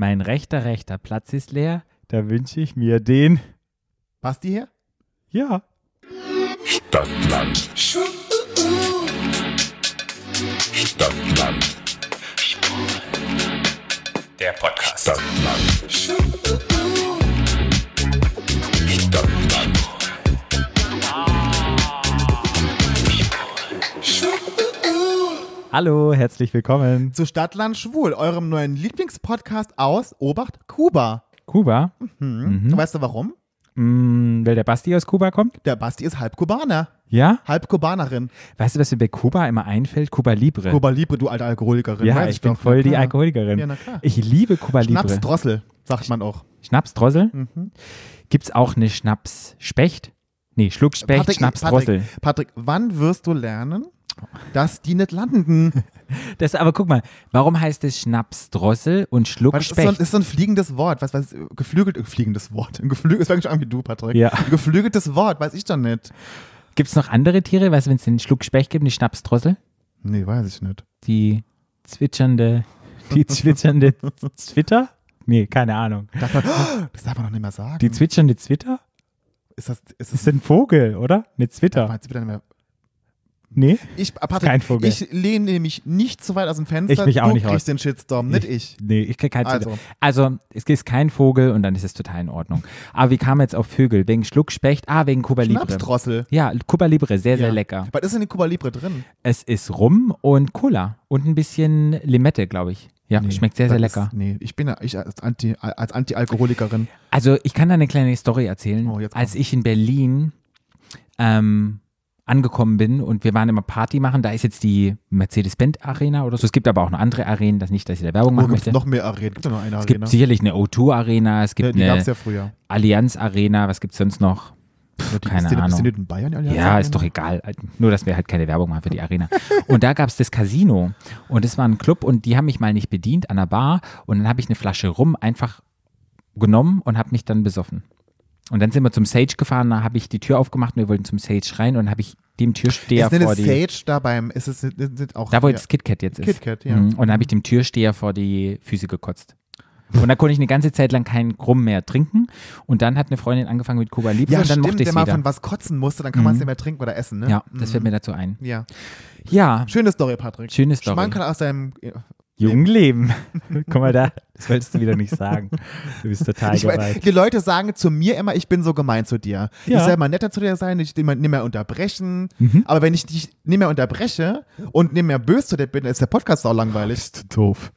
Mein rechter, rechter Platz ist leer. Da wünsche ich mir den. Basti her? Ja. Stadtland. Stadtland. Der Podcast. Stadtland. Stadtland. Hallo, herzlich willkommen. Zu Stadtland Schwul, eurem neuen Lieblingspodcast aus Obacht, Kuba. Kuba. Mhm. Weißt du warum? Mm, weil der Basti aus Kuba kommt? Der Basti ist halb Kubaner. Ja. Halb Kubanerin. Weißt du, was mir bei Kuba immer einfällt? Kuba Libre. Kuba Libre, du alte Alkoholikerin. ja, weiß ich bin doch. voll die. Alkoholikerin. Ja, na klar. Ich liebe Kuba Libre. Schnapsdrossel, sagt man auch. Schnapsdrossel? Mhm. Gibt's auch eine Schnapsspecht? Nee, Schluckspecht, Patrick, Schnapsdrossel. Patrick, Patrick, wann wirst du lernen, dass die nicht landen? Das, aber guck mal, warum heißt es Schnapsdrossel und Weil das ist so, ein, Schluckspecht? ist so ein fliegendes Wort. Was, was, geflügelt, äh, fliegendes Wort. Ein geflügel, das fängt schon an wie du, Patrick. Ja. Ein geflügeltes Wort, weiß ich doch nicht. Gibt's noch andere Tiere? Weißt du, wenn es den Schluckspecht gibt, die Schnapsdrossel? Nee, weiß ich nicht. Die zwitschernde, die zwitschernde Zwitter? Nee, keine Ahnung. Darf man, das darf man doch nicht mehr sagen. Die zwitschernde Zwitter? ist das, ist Das das ist ein Vogel, oder? Eine Zwitter. Du wieder nicht mehr? Nee? Ich, äh, Patrick, kein Vogel. ich lehne nämlich nicht zu weit aus dem Fenster. Ich mich auch du nicht kriegst raus. den Shitstorm, nicht ich. Nee, ich krieg keinen Also. Also, es ist kein Vogel und dann ist es total in Ordnung. Aber wie kam man jetzt auf Vögel? Wegen Schluckspecht? Ah, wegen Cuba Libre. Schnapsdrossel. Ja, Cuba Libre, sehr, sehr Ja. lecker. Was ist denn in Cuba Libre drin? Es ist Rum und Cola und ein bisschen Limette, glaube ich. Ja, Nee, schmeckt sehr, sehr lecker. Ist, nee, ich bin ja, ich als Anti, als Anti-Alkoholikerin. Also ich kann da eine kleine Story erzählen. Oh, jetzt Als ich in Berlin ähm, angekommen bin und wir waren immer Party machen, da ist jetzt die Mercedes-Benz Arena oder so. Es gibt aber auch noch andere Arenen, das nicht, dass ich da Werbung Wo machen es möchte. noch mehr Arenen? Gibt es noch eine es Arena? gibt sicherlich eine O2 Arena, es ja, gibt gab eine es ja früher. Allianz Arena, was gibt es sonst noch? Ja, die, keine ist die, Ist Ahnung. die in Bayern? die Ja, ist doch egal. Nur, dass wir halt keine Werbung machen für die Arena. Und da gab es das Casino. Und es war ein Club und die haben mich mal nicht bedient an der Bar. Und dann habe ich eine Flasche Rum einfach genommen und habe mich dann besoffen. Und dann sind wir zum Sage gefahren, da habe ich die Tür aufgemacht und wir wollten zum Sage rein und dann habe ich dem Türsteher Ist vor das die. Sage da beim, ist es nicht, nicht, auch Da, wo ja, jetzt KitKat jetzt ist. KitKat, ja. Mhm. Und dann habe ich dem Türsteher vor die Füße gekotzt. Und da konnte ich eine ganze Zeit lang keinen Krumm mehr trinken. Und dann hat eine Freundin angefangen mit Cuba Libre Ja, und dann stimmt, mochte ich wenn es man wieder. von was kotzen musste, dann kann man es nicht mehr trinken oder essen, ne? Ja, das Mhm. fällt mir dazu ein. Ja. Ja, Schöne Story, Patrick. Schöne Story. Schmankerl aus deinem. Jungleben. Guck mal da, das wolltest du wieder nicht sagen. Du bist total Ich, die Leute sagen zu mir immer, ich bin so gemein zu dir. Ich Ja. soll mal netter zu dir sein, ich nicht mehr unterbrechen. Mhm. Aber wenn ich dich nicht mehr unterbreche und nicht mehr böse zu dir bin, ist der Podcast auch langweilig. Bist du doof.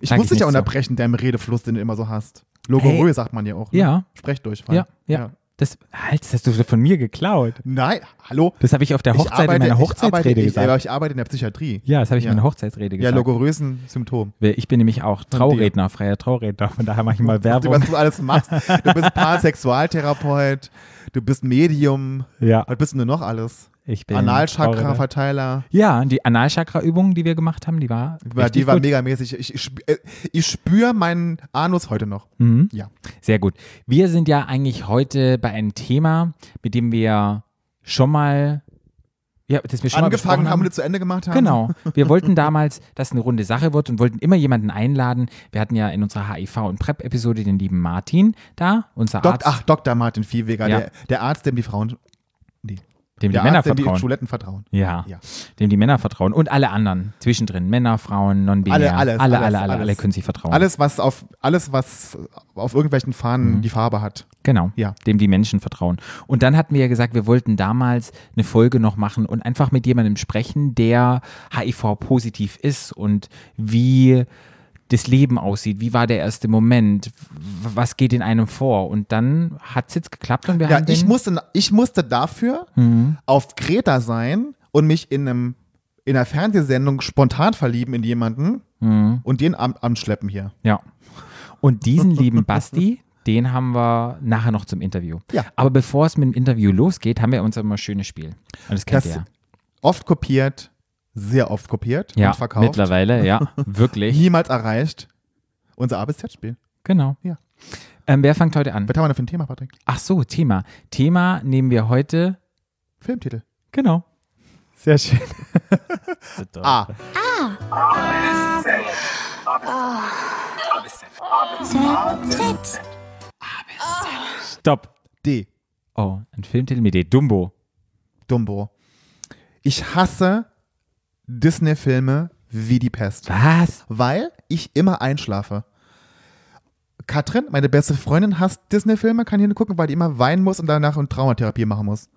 Ich Sag muss ich dich ja nicht so. unterbrechen, deinem Redefluss, den du immer so hast. Logorö sagt man ja auch. Ne? Ja. Sprechdurchfall. Ja, ja. Das, halt, das hast du von mir geklaut. Nein, hallo. Das habe ich auf der Ich Hochzeit in arbeite- meiner ich arbeite, Hochzeitsrede ich, gesagt. aber ich arbeite in der Psychiatrie. ja, das habe ich Ja. in meiner Hochzeitsrede Ja, gesagt. logorösen Symptom. ich bin nämlich auch Trauredner, freier Trauredner. Von daher mache ich mal Du, Werbung. was du alles machst. Du bist Pansexualtherapeut, du bist Medium. Ja, Was bist denn du noch alles? Ich bin Analchakra, Trauredner. Verteiler. Ja, die Analchakra-Übung, die wir gemacht haben, die war, richtig die war gut. megamäßig. Ich, äh, ich spüre meinen Anus heute noch. Mhm. Ja. Sehr gut. Wir sind ja eigentlich heute bei einem Thema, mit dem wir schon mal, ja, das wir schon mal Angefangen besprochen haben und zu Ende gemacht haben. Genau. Wir wollten damals, dass eine runde Sache wird und wollten immer jemanden einladen. Wir hatten ja in unserer HIV- und PrEP-Episode den lieben Martin da, unser Dok Arzt, Ach, Dr. Martin Viehweger, Ja. der, der Arzt, dem die Frauen, nee, dem die der Männer Arzt, dem die vertrauen. Schuletten vertrauen. Ja, Ja. dem die Männer vertrauen und alle anderen zwischendrin, Männer, Frauen, Alle, alles, alle, alles, alle, alle, alles. alle können sich vertrauen. Alles, was auf, alles, was auf irgendwelchen Fahnen Mhm. die Farbe hat. Genau, Ja. dem die Menschen vertrauen. Und dann hatten wir ja gesagt, wir wollten damals eine Folge noch machen und einfach mit jemandem sprechen, der HIV-positiv ist und wie das Leben aussieht. Wie war der erste Moment? Was geht in einem vor? Und dann hat es jetzt geklappt und wir Ja, haben ich musste, ich musste dafür Mhm. auf Kreta sein und mich in einem in einer Fernsehsendung spontan verlieben in jemanden Mhm. und den am, anschleppen hier. Ja. Und diesen lieben Basti, den haben wir nachher noch zum Interview. Ja. Aber bevor es mit dem Interview losgeht, haben wir unser immer schönes Spiel. Und das kennt Das ihr oft kopiert, sehr oft kopiert Ja, und verkauft. mittlerweile, ja, wirklich. Niemals erreicht. Unser A bis Z-Spiel. Genau. Ja. Ähm, wer fängt heute an? Was haben wir denn für ein Thema, Patrick? Ach so, Thema. Thema nehmen wir heute. Filmtitel. Genau. Sehr schön. A. Z. Stopp. D. Oh, ein Filmtitel mit D. Dumbo. Dumbo. Ich hasse Disney-Filme wie die Pest. Was? Weil ich immer einschlafe. Katrin, meine beste Freundin, hasst Disney-Filme, kann hier gucken, weil die immer weinen muss und danach eine Traumatherapie machen muss.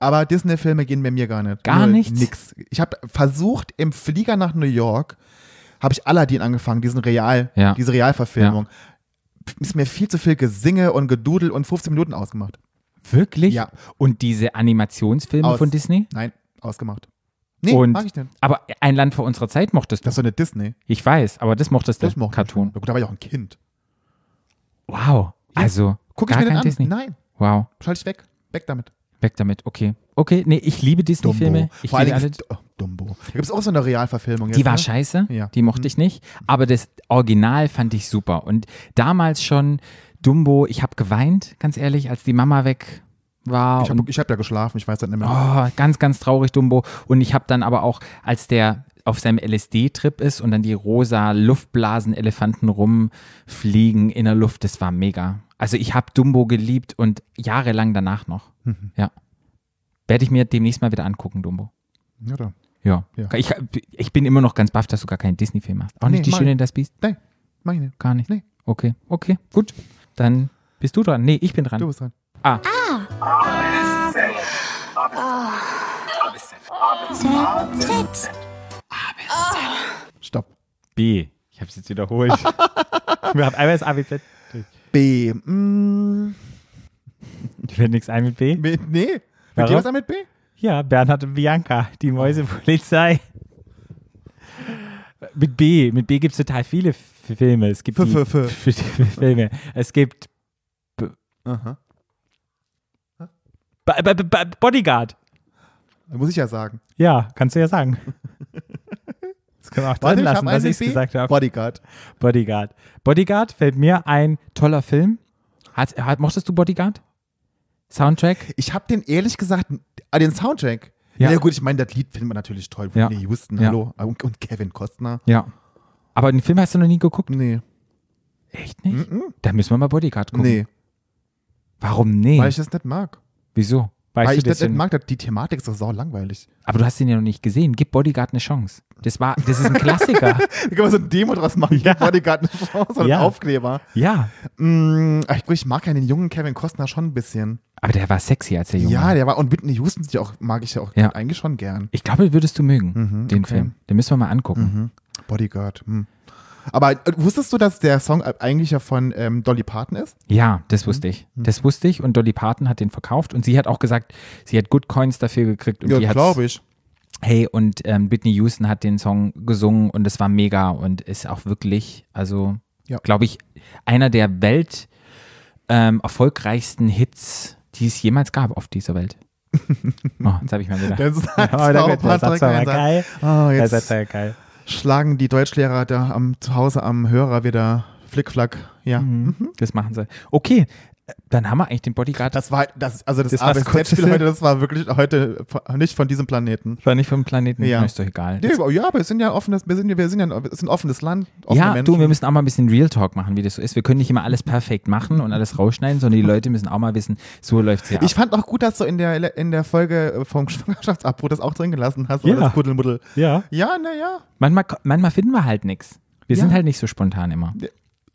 Aber Disney-Filme gehen bei mir gar nicht. Gar Null, nichts? Nix. Ich habe versucht, im Flieger nach New York, habe ich Aladdin angefangen, diesen Real, Ja. diese Realverfilmung. Ist mir viel zu viel Gesinge und Gedudel und 15 Minuten ausgemacht. Wirklich? Ja. Und diese Animationsfilme Aus. von Disney? Nein, ausgemacht. Nee, Und- mag ich nicht. Aber ein Land vor unserer Zeit mochtest du. Das ist so eine Disney. Ich weiß, aber das mochtest du. Das mochte ich Cartoon. schon. Da war ich auch ein Kind. Wow. Also, Guck ich mir den an? Disney. Nein, Wow. schalte ich weg. Weg damit. Weg damit. Okay. Okay, nee, ich liebe Disney-Filme. Ich Vor liebe alle. oh, Dumbo. Da gibt es auch so eine Realverfilmung. Die jetzt, war ne? scheiße, Ja. die mochte ich nicht, aber das Original fand ich super. Und damals schon Dumbo, ich habe geweint, ganz ehrlich, als die Mama weg war. Ich habe ich hab ja geschlafen, ich weiß das nicht mehr. Oh, ganz, ganz traurig, Dumbo. Und ich habe dann aber auch, als der auf seinem LSD-Trip ist und dann die rosa Luftblasen-Elefanten rumfliegen in der Luft, das war mega. Also ich habe Dumbo geliebt und jahrelang danach noch. Mhm. Ja. Werde ich mir demnächst mal wieder angucken, Dumbo. Ja, da. Ja. Ja. Ich, ich bin immer noch ganz baff, dass du gar keinen Disney-Film hast. Auch Nee, nicht die Schöne das Biest? Nein, mach ich nicht. Gar nicht. Nee. Okay, okay, gut. Dann bist du dran. Nee, ich bin dran. Du bist dran. Ah, Z. Stopp. B. Ich habe es jetzt wiederholt. Wir haben einmal das ABZ. B. Mm, Fällt nichts ein mit B? mit, nee. Warum? dir was an mit B? Ja, Bernhard und Bianca, die Mäusepolizei. Mit B. Mit B gibt es total viele Filme. Es gibt Filme. Es gibt Aha. B B B Bodyguard. Muss ich ja sagen. Ja, kannst du ja sagen. Das können wir auch drin ich lassen, ich mit B. gesagt habe. Bodyguard. Bodyguard. Bodyguard fällt mir ein toller Film. Hat, hat, mochtest du Bodyguard? Soundtrack? Ich habe den ehrlich gesagt, ah, den Soundtrack. Ja. Ja, gut, ich meine, das Lied finden wir natürlich toll. Ja. Whitney Houston, Ja. hallo. Und, und Kevin Costner. Ja. Aber den Film hast du noch nie geguckt? Nee. Echt nicht? Mhm. Da müssen wir mal Bodyguard gucken. Nee, Warum nee? weil ich das nicht mag. Wieso? Weißt weil du ich das denn- nicht mag, das- die Thematik ist doch sau langweilig. Aber du hast ihn ja noch nicht gesehen. Gib Bodyguard eine Chance. Das war, das ist ein Klassiker. Da kann man so ein Demo draus machen. Ja. Bodyguard eine Chance und Ja. Aufkleber. ja. Mm, ich, ich mag ja den jungen Kevin Costner schon ein bisschen. Aber der war sexy als der Junge. Ja, der war, und Whitney Houston ja auch, mag ich ja auch Ja. eigentlich schon gern. Ich glaube, würdest du mögen, Mhm, den okay. Film. Den müssen wir mal angucken. Mhm. Bodyguard. Hm. Aber äh, wusstest du, dass der Song eigentlich ja von ähm, Dolly Parton ist? Ja, Mhm. das wusste ich. Das wusste ich und Dolly Parton hat den verkauft und sie hat auch gesagt, sie hat Good Coins dafür gekriegt und die ja, hat glaube ich. Hey, und ähm, Whitney Houston hat den Song gesungen und es war mega und ist auch wirklich, also, Ja. glaube ich, einer der welt ähm, erfolgreichsten Hits, die es jemals gab auf dieser Welt. Oh, jetzt habe ich mal wieder. Das ist der Patrick Satz war geil. Der jetzt Satz war geil. Schlagen die Deutschlehrer da am, zu Hause am Hörer wieder Flickflack. Ja. Mhm. Das machen sie. Okay, dann haben wir eigentlich den Bodyguard. Das war, das, also das, Das das Kurzeste. heute, das war wirklich heute nicht von diesem Planeten. war nicht vom Planeten, Ja. ist doch egal. Nee, ja, aber wir sind ja offenes, wir sind ja, wir sind ja wir sind ein offenes Land, Ja, Menschen. du, wir müssen auch mal ein bisschen Real Talk machen, wie das so ist. Wir können nicht immer alles perfekt machen und alles rausschneiden, sondern die Leute müssen auch mal wissen, so läuft's hier Ich ab. fand auch gut, dass du in der, in der Folge vom Schwangerschaftsabbruch das auch drin gelassen hast, Ja. das Kuddelmuddel. Ja. Ja, naja. Manchmal, manchmal finden wir halt nichts. Wir Ja. sind halt nicht so spontan immer.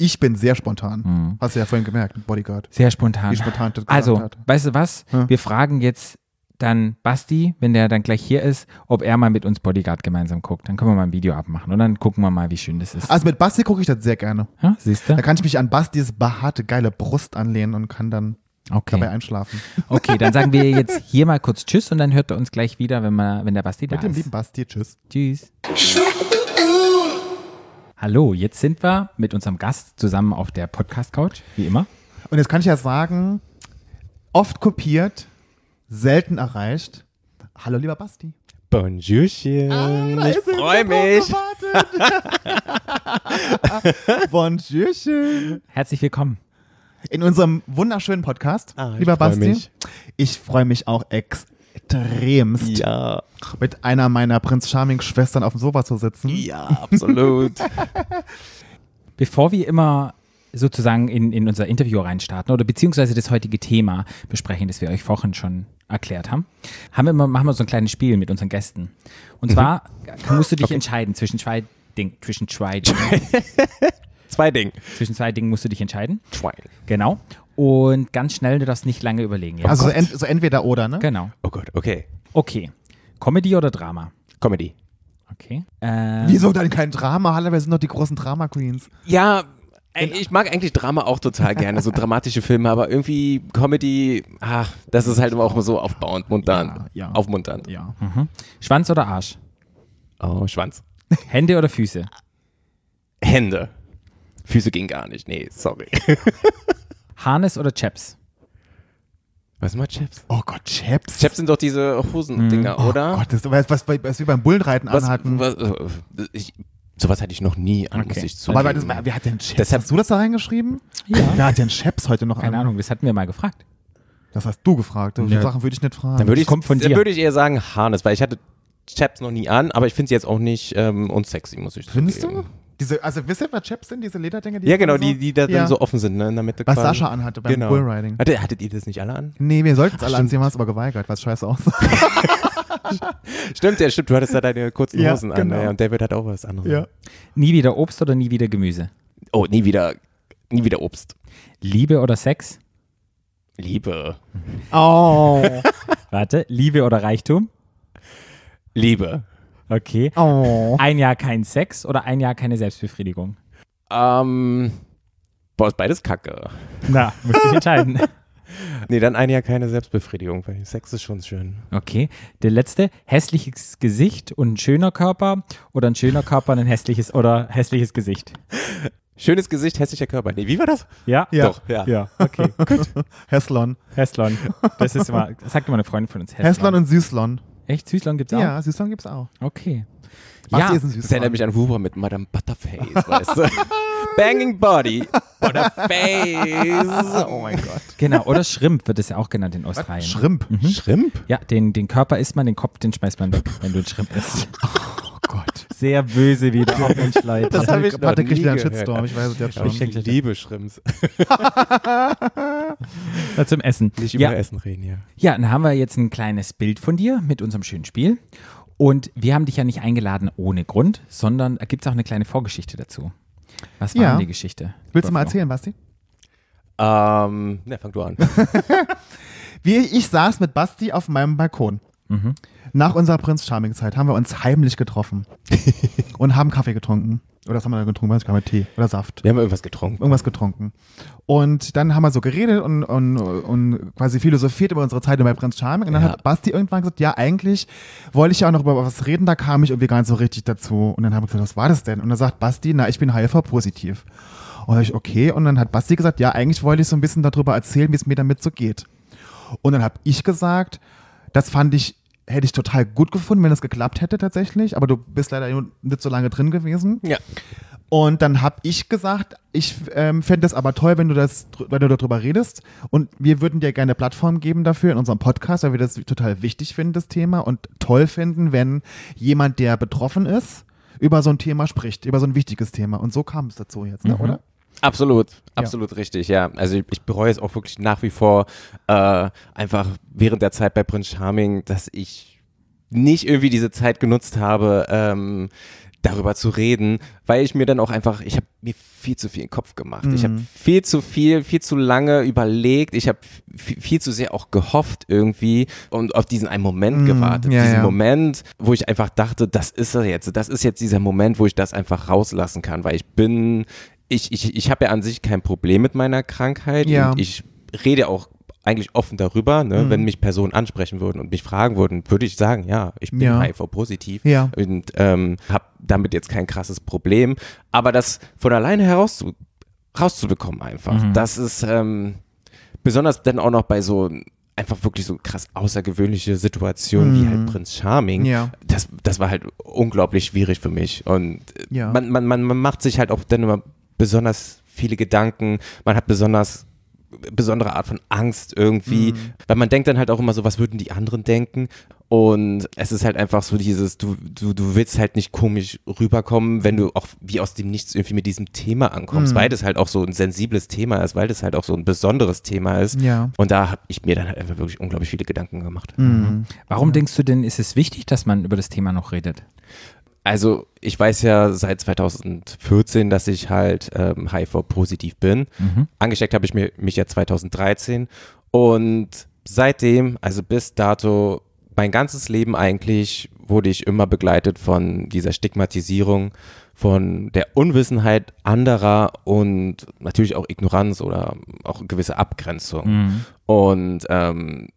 Ich bin sehr spontan. Mhm. Hast du ja vorhin gemerkt, Bodyguard. Sehr spontan. Wie spontan das Also, hat. weißt du was? Ja. Wir fragen jetzt dann Basti, wenn der dann gleich hier ist, ob er mal mit uns Bodyguard gemeinsam guckt. Dann können wir mal ein Video abmachen und dann gucken wir mal, wie schön das ist. Also mit Basti gucke ich das sehr gerne. Ja, siehst du? Da kann ich mich an Bastis behaarte, geile Brust anlehnen und kann dann dabei Okay. einschlafen. okay, dann sagen wir jetzt hier mal kurz Tschüss und dann hört er uns gleich wieder, wenn, wir, wenn der Basti da Mit dem ist. lieben Basti. Tschüss. Tschüss. Hallo, jetzt sind wir mit unserem Gast zusammen auf der Podcast-Couch, wie immer. Und jetzt kann ich ja sagen, oft kopiert, selten erreicht. Hallo, lieber Basti. Bonjourchen. ich freue mich. Bonjourchen. Herzlich willkommen. In unserem wunderschönen Podcast, Ah, lieber Basti. mich. Ich freue mich auch extremst, Ja, mit einer meiner Prinz Charming Schwestern auf dem Sofa zu sitzen. ja, absolut. Bevor wir immer sozusagen in, in unser Interview reinstarten oder beziehungsweise das heutige Thema besprechen, das wir euch vorhin schon erklärt haben, haben wir immer, machen wir so ein kleines Spiel mit unseren Gästen. Und zwar musst du dich entscheiden zwischen zwei Dingen, zwischen zwei Dingen. Zwei Dinge. zwischen zwei Dingen musst du dich entscheiden. Zwei. Genau. Und ganz schnell, du darfst nicht lange überlegen. Ja? Also so, ent, so entweder oder, ne? genau. Oh Gott, okay. Okay. Comedy oder Drama? Comedy. Okay. Äh, Wieso dann kein Drama? Hallo, wir sind doch die großen Drama-Queens. Ja, ey, ich mag eigentlich Drama auch total gerne, so dramatische Filme, aber irgendwie Comedy, ach, das ist halt immer auch so aufbauend, munternd. Ja, ja. Aufmunternd. Ja. Schwanz oder Arsch? Oh, Schwanz. Hände oder Füße? Hände. Füße gehen gar nicht. Nee, sorry. Harness oder Chaps? Was mal Chaps? Oh Gott, Chaps. Chaps sind doch diese Hosendinger, oder? Oh Gott, das ist was, was, was wir beim Bullenreiten was, anhatten. was, äh, ich, sowas hatte ich noch nie an, muss Okay. ich zugeben. Aber das, wer hat denn Chaps? Deshalb- hast du das da reingeschrieben? Ja. Wer hat denn Chaps heute noch Keine an? Ahnung, das hatten wir mal gefragt. Das hast du gefragt. Ja. Sachen würde ich nicht fragen. dann würde ich, kommt von dann dir. würde ich eher sagen Harness, weil ich hatte Chaps noch nie an, aber ich finde sie jetzt auch nicht ähm, unsexy, muss ich Findest zugeben. du? Diese, also wisst ihr, was Chaps sind? Diese Lederdinger? Die Ja, genau, so? die, die da Ja. dann so offen sind, ne, in der Mitte. Was quasi. Sascha anhatte beim Genau. Bullriding. Hatte, hattet ihr das nicht alle an? Nee, wir sollten es alle anziehen, haben es aber geweigert, was scheiße aussah. Stimmt, ja, stimmt. Du hattest da deine kurzen Ja, Hosen an. genau. Ja, und David hat auch was anderes. Ja. Nie wieder Obst oder nie wieder Gemüse? Oh, nie wieder, nie wieder Obst. Liebe oder Sex? Liebe. Oh. Warte, Liebe oder Reichtum? Liebe. Okay. Oh. Ein Jahr kein Sex oder ein Jahr keine Selbstbefriedigung? Ähm, boah, ist beides kacke. Na, musst dich entscheiden. Nee, dann ein Jahr keine Selbstbefriedigung, weil Sex ist schon schön. Okay. Der letzte, hässliches Gesicht und ein schöner Körper oder ein schöner Körper und ein hässliches oder hässliches Gesicht? Schönes Gesicht, hässlicher Körper. Nee, wie war das? Ja? Ja. Doch, ja. Ja, okay. Heslon. Heslon. Das ist immer, das sagt immer eine Freundin von uns. Heslon und Süßlon. Echt? Süßlon gibt's auch? Ja, Süßlon gibt's auch. Okay. Basti ja, ist ein Das Süßlon. erinnert mich an Huber mit Madame Butterface, weißt du? Banging Body, Butterface. Oh mein Gott. genau. Oder Schrimp wird es ja auch genannt in Australien. Schrimp. Schrimp? Ja, den, den Körper isst man, den Kopf, den schmeißt man weg, wenn du einen Schrimp isst. Sehr böse wieder auf uns, Leute. Das hab ich noch Warte, kriegt wieder einen gehört. Shitstorm. Ich weiß es jetzt Aber schon. ich liebe Schrimps. Zum Essen. Nicht über ja, Essen reden, ja. ja, dann haben wir jetzt ein kleines Bild von dir mit unserem schönen Spiel. Und wir haben dich ja nicht eingeladen ohne Grund, sondern da gibt es auch eine kleine Vorgeschichte dazu. Was war Ja. denn die Geschichte? Willst du mal erzählen, Basti? Ähm, ne, fang du an. Wie ich saß mit Basti auf meinem Balkon. Mhm. Nach unserer Prinz Charming Zeit haben wir uns heimlich getroffen und haben Kaffee getrunken. Oder was haben wir da getrunken? Was haben Tee oder Saft? Wir haben irgendwas getrunken. Irgendwas getrunken. Und dann haben wir so geredet und, und, und quasi philosophiert über unsere Zeit bei Prinz Charming. Und dann Ja. hat Basti irgendwann gesagt, ja, eigentlich wollte ich ja auch noch über was reden, da kam ich irgendwie gar nicht so richtig dazu. Und dann haben wir gesagt, was war das denn? Und dann sagt Basti, na, ich bin HIV-positiv. Und dann ich, okay. Und dann hat Basti gesagt, ja, eigentlich wollte ich so ein bisschen darüber erzählen, wie es mir damit so geht. Und dann habe ich gesagt, das fand ich, hätte ich total gut gefunden, wenn das geklappt hätte tatsächlich. Aber du bist leider nicht so lange drin gewesen. Ja. Und dann habe ich gesagt, ich ähm, fände es aber toll, wenn du das, wenn du darüber redest. Und wir würden dir gerne eine Plattform geben dafür in unserem Podcast, weil wir das total wichtig finden, das Thema, und toll finden, wenn jemand, der betroffen ist, über so ein Thema spricht, über so ein wichtiges Thema. Und so kam es dazu jetzt, ne, oder? Absolut, absolut richtig, ja. Also ich, ich bereue es auch wirklich nach wie vor äh, einfach während der Zeit bei Prince Charming, dass ich nicht irgendwie diese Zeit genutzt habe, ähm, darüber zu reden, weil ich mir dann auch einfach, ich habe mir viel zu viel in den Kopf gemacht. Ich habe viel zu viel, viel zu lange überlegt. Ich habe viel zu sehr auch gehofft irgendwie und auf diesen einen Moment Mm, gewartet. ja, diesen ja. Moment, wo ich einfach dachte, das ist er jetzt. Das ist jetzt dieser Moment, wo ich das einfach rauslassen kann, weil ich bin, ich, ich, ich habe ja an sich kein Problem mit meiner Krankheit. Ja. Und ich rede auch eigentlich offen darüber, ne? Mhm. wenn mich Personen ansprechen würden und mich fragen würden, würde ich sagen, ja, ich bin Ja. HIV-positiv Ja. und ähm, habe damit jetzt kein krasses Problem. Aber das von alleine herauszu rauszubekommen einfach, Mhm. das ist ähm, besonders dann auch noch bei so einfach wirklich so krass außergewöhnliche Situationen wie Mhm. halt Prinz Charming. Ja. Das, das war halt unglaublich schwierig für mich. Und Ja. man, man, man, man macht sich halt auch dann immer besonders viele Gedanken. Man hat besonders besondere Art von Angst irgendwie, weil man denkt dann halt auch immer so, was würden die anderen denken? Und es ist halt einfach so dieses, du, du, du willst halt nicht komisch rüberkommen, wenn du auch wie aus dem Nichts irgendwie mit diesem Thema ankommst, weil das halt auch so ein sensibles Thema ist, weil das halt auch so ein besonderes Thema ist. Ja. Und da habe ich mir dann halt einfach wirklich unglaublich viele Gedanken gemacht. Warum denkst du denn, ist es wichtig, dass man über das Thema noch redet? Also ich weiß ja seit 2014, dass ich halt ähm, HIV-positiv bin. Angesteckt habe ich mir, mich ja 2013 und seitdem, also bis dato, mein ganzes Leben eigentlich wurde ich immer begleitet von dieser Stigmatisierung, von der Unwissenheit anderer und natürlich auch Ignoranz oder auch gewisse Abgrenzung. Und ähm,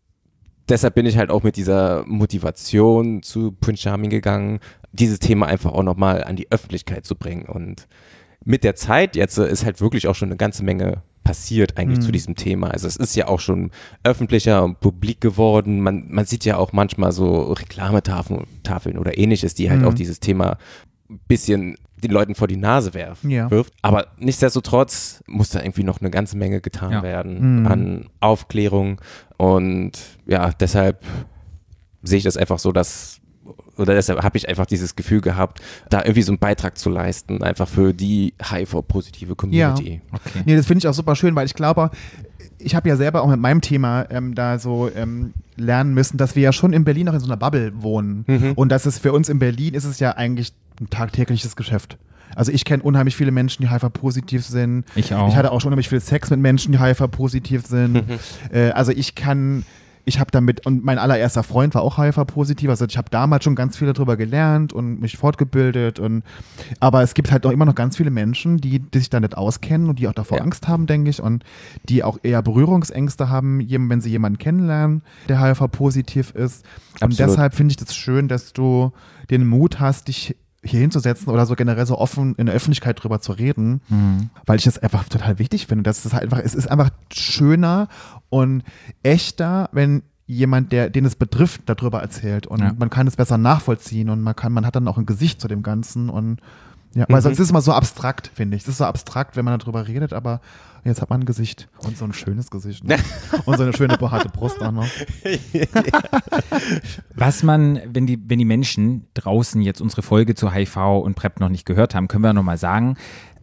deshalb bin ich halt auch mit dieser Motivation zu Prince Charming gegangen, dieses Thema einfach auch nochmal an die Öffentlichkeit zu bringen. Und mit der Zeit jetzt äh, ist halt wirklich auch schon eine ganze Menge passiert eigentlich zu diesem Thema. Also es ist ja auch schon öffentlicher und publik geworden. Man, man sieht ja auch manchmal so Reklametafeln Tafeln oder ähnliches, die halt auch dieses Thema ein bisschen den Leuten vor die Nase werfen, Ja. wirft. Aber nichtsdestotrotz muss da irgendwie noch eine ganze Menge getan Ja. werden an Aufklärung. Und ja, deshalb sehe ich das einfach so, dass oder deshalb habe ich einfach dieses Gefühl gehabt, da irgendwie so einen Beitrag zu leisten, einfach für die HIV-positive Community. Okay. Nee, das finde ich auch super schön, weil ich glaube, ich habe ja selber auch mit meinem Thema ähm, da so ähm, lernen müssen, dass wir ja schon in Berlin noch in so einer Bubble wohnen. Und dass es für uns in Berlin ist es ja eigentlich ein tagtägliches Geschäft. Also ich kenne unheimlich viele Menschen, die HIV-positiv sind. Ich auch. Ich hatte auch schon unheimlich viel Sex mit Menschen, die HIV-positiv sind. äh, also ich kann, ich habe damit, und mein allererster Freund war auch HIV-positiv, also ich habe damals schon ganz viel darüber gelernt und mich fortgebildet. Und, aber es gibt halt auch immer noch ganz viele Menschen, die, die sich da nicht auskennen und die auch davor Ja. Angst haben, denke ich, und die auch eher Berührungsängste haben, wenn sie jemanden kennenlernen, der HIV-positiv ist. Und Absolut. deshalb finde ich das schön, dass du den Mut hast, dich hier hinzusetzen oder so generell so offen in der Öffentlichkeit drüber zu reden, weil ich das einfach total wichtig finde. Das ist halt einfach, es ist einfach schöner und echter, wenn jemand, der, den es betrifft, darüber erzählt und Ja. man kann es besser nachvollziehen und man kann, man hat dann auch ein Gesicht zu dem Ganzen und ja, weil sonst ist es immer so abstrakt, finde ich. Es ist so abstrakt, wenn man darüber redet, aber jetzt hat man ein Gesicht und so ein schönes Gesicht ne? und so eine schöne behaarte Brust auch noch. Was man, wenn die, wenn die Menschen draußen jetzt unsere Folge zu HIV und PrEP noch nicht gehört haben, können wir nochmal sagen,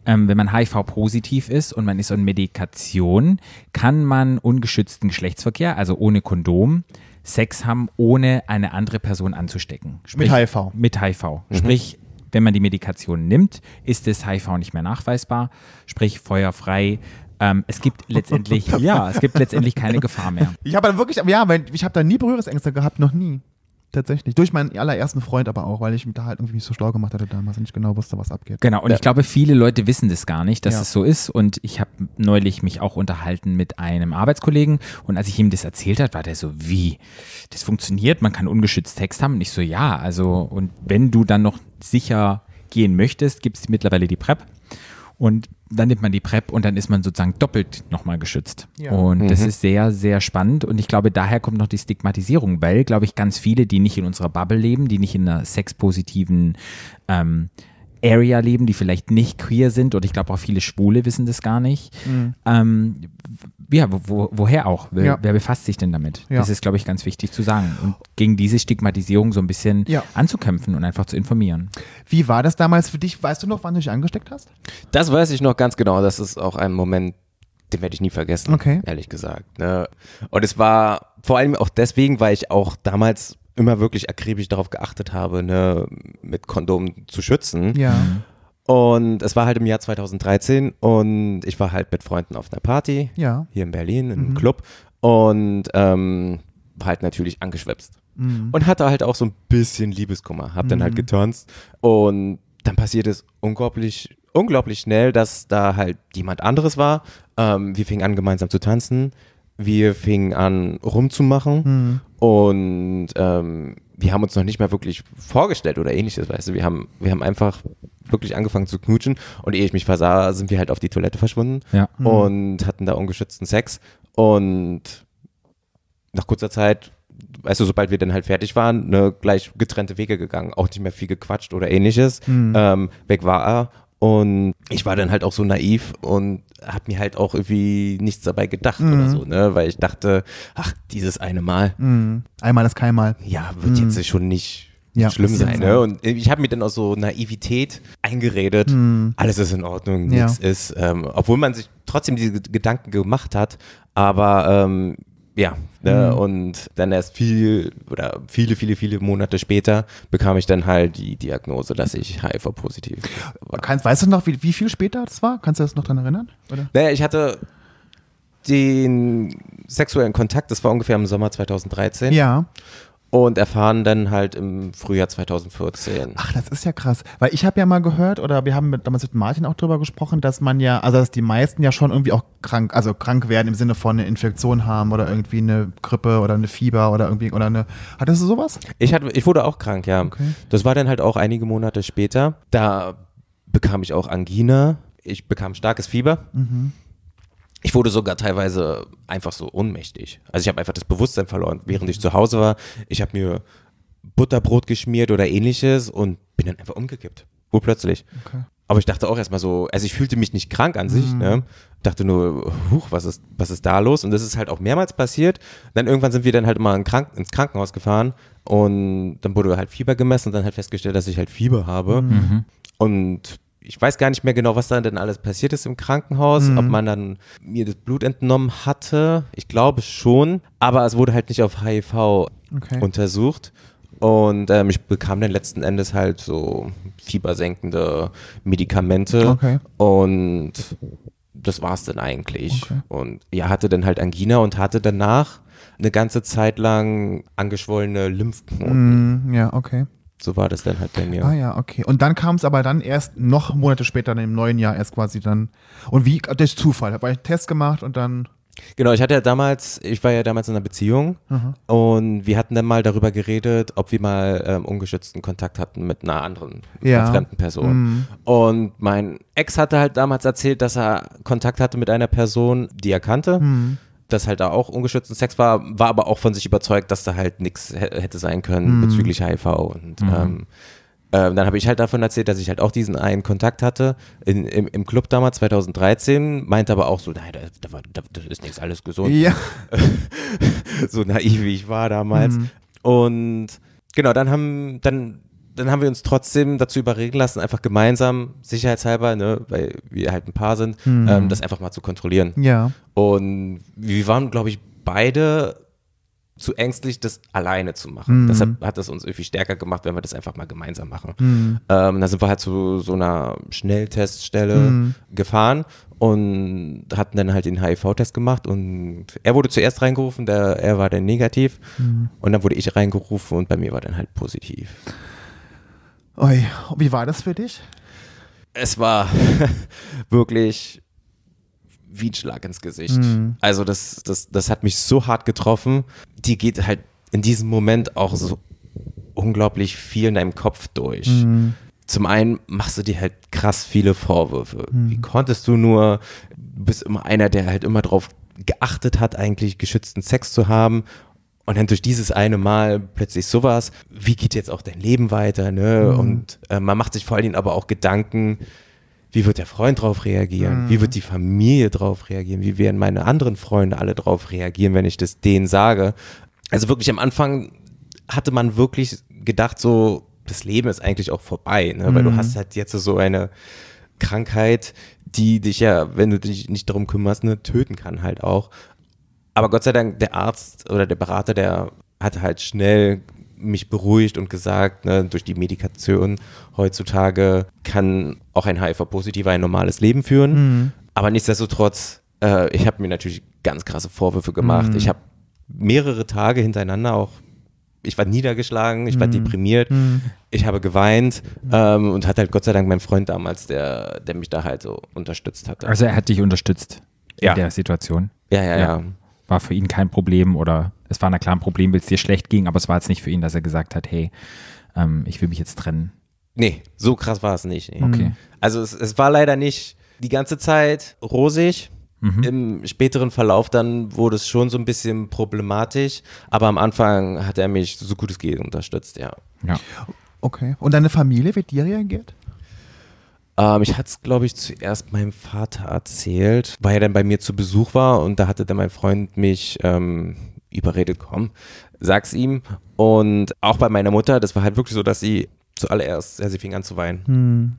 ähm, wenn man HIV-positiv ist und man ist on Medikation, kann man ungeschützten Geschlechtsverkehr, also ohne Kondom, Sex haben, ohne eine andere Person anzustecken. Mit HIV. Mit HIV. Sprich, wenn man die Medikation nimmt, ist das HIV nicht mehr nachweisbar, sprich feuerfrei. Ähm, es gibt letztendlich, ja, es gibt letztendlich keine Gefahr mehr. Ich habe dann wirklich, ja, weil ich habe da nie Berührungsängste gehabt, noch nie. Tatsächlich. Durch meinen allerersten Freund aber auch, weil ich mich da halt irgendwie nicht so schlau gemacht hatte damals und nicht genau wusste, was abgeht. Genau, und ich glaube, viele Leute wissen das gar nicht, dass Ja. es so ist. Und ich habe neulich mich auch unterhalten mit einem Arbeitskollegen und als ich ihm das erzählt hat, war der so, wie? Das funktioniert, man kann ungeschützt Text haben. Und ich so, ja, also, und wenn du dann noch sicher gehen möchtest, gibt es mittlerweile die PrEP. Und dann nimmt man die PrEP und dann ist man sozusagen doppelt nochmal geschützt. Ja. Und das ist sehr, sehr spannend. Und ich glaube, daher kommt noch die Stigmatisierung, weil, glaube ich, ganz viele, die nicht in unserer Bubble leben, die nicht in einer sexpositiven ähm, Area leben, die vielleicht nicht queer sind, oder ich glaube auch viele Schwule wissen das gar nicht. Ähm, w- ja, wo, wo, woher auch? Wer, Ja. wer befasst sich denn damit? Ja. Das ist, glaube ich, ganz wichtig zu sagen. Und gegen diese Stigmatisierung so ein bisschen Ja. anzukämpfen und einfach zu informieren. Wie war das damals für dich? Weißt du noch, wann du dich angesteckt hast? Das weiß ich noch ganz genau. Das ist auch ein Moment, den werde ich nie vergessen, Okay. ehrlich gesagt. Ne? Und es war vor allem auch deswegen, weil ich auch damals immer wirklich akribisch darauf geachtet habe, ne, mit Kondom zu schützen. Ja. Und es war halt im Jahr 2013 und ich war halt mit Freunden auf einer Party Ja. hier in Berlin, in einem Club und ähm, war halt natürlich angeschwipst. Mhm. Und hatte halt auch so ein bisschen Liebeskummer. Hab dann halt getanzt und dann passiert es unglaublich, unglaublich schnell, dass da halt jemand anderes war. Ähm, wir fingen an, gemeinsam zu tanzen. Wir fingen an, rumzumachen. Und ähm, wir haben uns noch nicht mal wirklich vorgestellt oder ähnliches, weißt du. Wir haben, wir haben einfach wirklich angefangen zu knutschen. Und ehe ich mich versah, sind wir halt auf die Toilette verschwunden Ja. und hatten da ungeschützten Sex. Und nach kurzer Zeit, weißt du, sobald wir dann halt fertig waren, ne, gleich getrennte Wege gegangen, auch nicht mehr viel gequatscht oder ähnliches. Ähm, weg war er Und ich war dann halt auch so naiv und habe mir halt auch irgendwie nichts dabei gedacht oder so, ne? Weil ich dachte, ach, dieses eine Mal, Mhm. Einmal ist keinmal. ja, wird jetzt schon nicht Ja, schlimm sein, ne? Und ich habe mir dann aus so Naivität eingeredet, alles ist in Ordnung, Mhm. Ja. nichts ist, ähm, obwohl man sich trotzdem diese Gedanken gemacht hat, aber ähm, ja, ne? Mhm. und dann erst viel oder viele, viele, viele Monate später bekam ich dann halt die Diagnose, dass ich HIV-positiv war. Kannst, weißt du noch, wie, wie viel später das war? Kannst du das noch daran erinnern? Oder? Naja, ich hatte den sexuellen Kontakt, das war ungefähr im Sommer 2013 Ja. Und erfahren dann halt im Frühjahr 2014. Ach, das ist ja krass. Weil ich habe ja mal gehört, oder wir haben mit, damals mit Martin auch drüber gesprochen, dass man ja, also dass die meisten ja schon irgendwie auch krank, also krank werden im Sinne von eine Infektion haben oder irgendwie eine Grippe oder eine Fieber oder irgendwie, oder eine, hattest du sowas? Ich, hatte, ich wurde auch krank, ja. Okay. Das war dann halt auch einige Monate später. Da bekam ich auch Angina. Ich bekam starkes Fieber. Ich wurde sogar teilweise einfach so ohnmächtig. Also ich habe einfach das Bewusstsein verloren, während ich zu Hause war. Ich habe mir Butterbrot geschmiert oder ähnliches und bin dann einfach umgekippt. Urplötzlich. Okay. Aber ich dachte auch erstmal so, also ich fühlte mich nicht krank an sich, ne? Dachte nur, huch, was ist, was ist da los? Und das ist halt auch mehrmals passiert. Dann irgendwann sind wir dann halt mal in Krank ins Krankenhaus gefahren und dann wurde halt Fieber gemessen und dann halt festgestellt, dass ich halt Fieber habe. Und ich weiß gar nicht mehr genau, was da denn alles passiert ist im Krankenhaus, ob man dann mir das Blut entnommen hatte. Ich glaube schon, aber es wurde halt nicht auf HIV Okay. untersucht. Und ähm, ich bekam dann letzten Endes halt so fiebersenkende Medikamente. Okay. Und das war's dann eigentlich. Okay. Und ja, hatte dann halt Angina und hatte danach eine ganze Zeit lang angeschwollene Lymphknoten. Mm, ja, okay. So war das dann halt bei mir. Ah ja, okay. Und dann kam es aber dann erst noch Monate später, dann im neuen Jahr erst quasi dann. Und wie, durch Zufall, habe ich einen Test gemacht und dann. Genau, ich hatte ja damals, ich war ja damals in einer Beziehung und wir hatten dann mal darüber geredet, ob wir mal ähm, ungeschützten Kontakt hatten mit einer anderen, Ja. einer fremden Person. Und mein Ex hatte halt damals erzählt, dass er Kontakt hatte mit einer Person, die er kannte. Dass halt da auch ungeschützten Sex war, war aber auch von sich überzeugt, dass da halt nichts hätte sein können bezüglich HIV. Und ähm, ähm, dann habe ich halt davon erzählt, dass ich halt auch diesen einen Kontakt hatte in, im, im Club damals 2013, meinte aber auch so, nein, da, da, war, da, das ist nichts, alles gesund Ja. so naiv wie ich war damals. Und genau, dann haben, dann, dann haben wir uns trotzdem dazu überreden lassen, einfach gemeinsam, sicherheitshalber, ne, weil wir halt ein Paar sind, ähm, das einfach mal zu kontrollieren. Ja. Und wir waren, glaube ich, beide zu ängstlich, das alleine zu machen. Deshalb hat es uns irgendwie stärker gemacht, wenn wir das einfach mal gemeinsam machen. Ähm, da sind wir halt zu so einer Schnellteststelle gefahren und hatten dann halt den HIV-Test gemacht und er wurde zuerst reingerufen, der, er war dann negativ und dann wurde ich reingerufen und bei mir war dann halt positiv. Ui, wie war das für dich? es war wirklich wie ein Schlag ins Gesicht. Also das, das, das hat mich so hart getroffen. Die geht halt in diesem Moment auch so unglaublich viel in deinem Kopf durch. Zum einen machst du dir halt krass viele Vorwürfe. Wie konntest du nur, du bist immer einer, der halt immer drauf geachtet hat, eigentlich geschützten Sex zu haben. Und dann durch dieses eine Mal plötzlich sowas, wie geht jetzt auch dein Leben weiter, ne? Und äh, man macht sich vor allen Dingen aber auch Gedanken, wie wird der Freund drauf reagieren? Wie wird die Familie drauf reagieren? Wie werden meine anderen Freunde alle drauf reagieren, wenn ich das denen sage? Also wirklich am Anfang hatte man wirklich gedacht, so, das Leben ist eigentlich auch vorbei, ne? weil du hast halt jetzt so eine Krankheit, die dich ja, wenn du dich nicht darum kümmerst, ne, töten kann halt auch. Aber Gott sei Dank, der Arzt oder der Berater, der hat halt schnell mich beruhigt und gesagt, ne, durch die Medikation heutzutage kann auch ein HIV-Positiver ein normales Leben führen. Aber nichtsdestotrotz, äh, ich habe mir natürlich ganz krasse Vorwürfe gemacht. Ich habe mehrere Tage hintereinander auch, ich war niedergeschlagen, ich war deprimiert, ich habe geweint ähm, und hatte halt Gott sei Dank meinen Freund damals, der, der mich da halt so unterstützt hatte. Also er hat dich unterstützt Ja. in der Situation. ja, ja, ja. War für ihn kein Problem oder es war na klar ein Problem, weil es dir schlecht ging, aber es war jetzt nicht für ihn, dass er gesagt hat, hey, ähm, ich will mich jetzt trennen. Nee, so krass war es nicht. Nee. Okay. Also es, es war leider nicht die ganze Zeit rosig. Im späteren Verlauf dann wurde es schon so ein bisschen problematisch, aber am Anfang hat er mich so gut es geht unterstützt, ja. Ja. Okay. Und deine Familie, wie hat die reagiert? Ähm, ich hatte es, glaube ich, zuerst meinem Vater erzählt, weil er dann bei mir zu Besuch war und da hatte dann mein Freund mich ähm, überredet, komm, sag's ihm. Und auch bei meiner Mutter, das war halt wirklich so, dass sie zuallererst, ja, sie fing an zu weinen. Hm.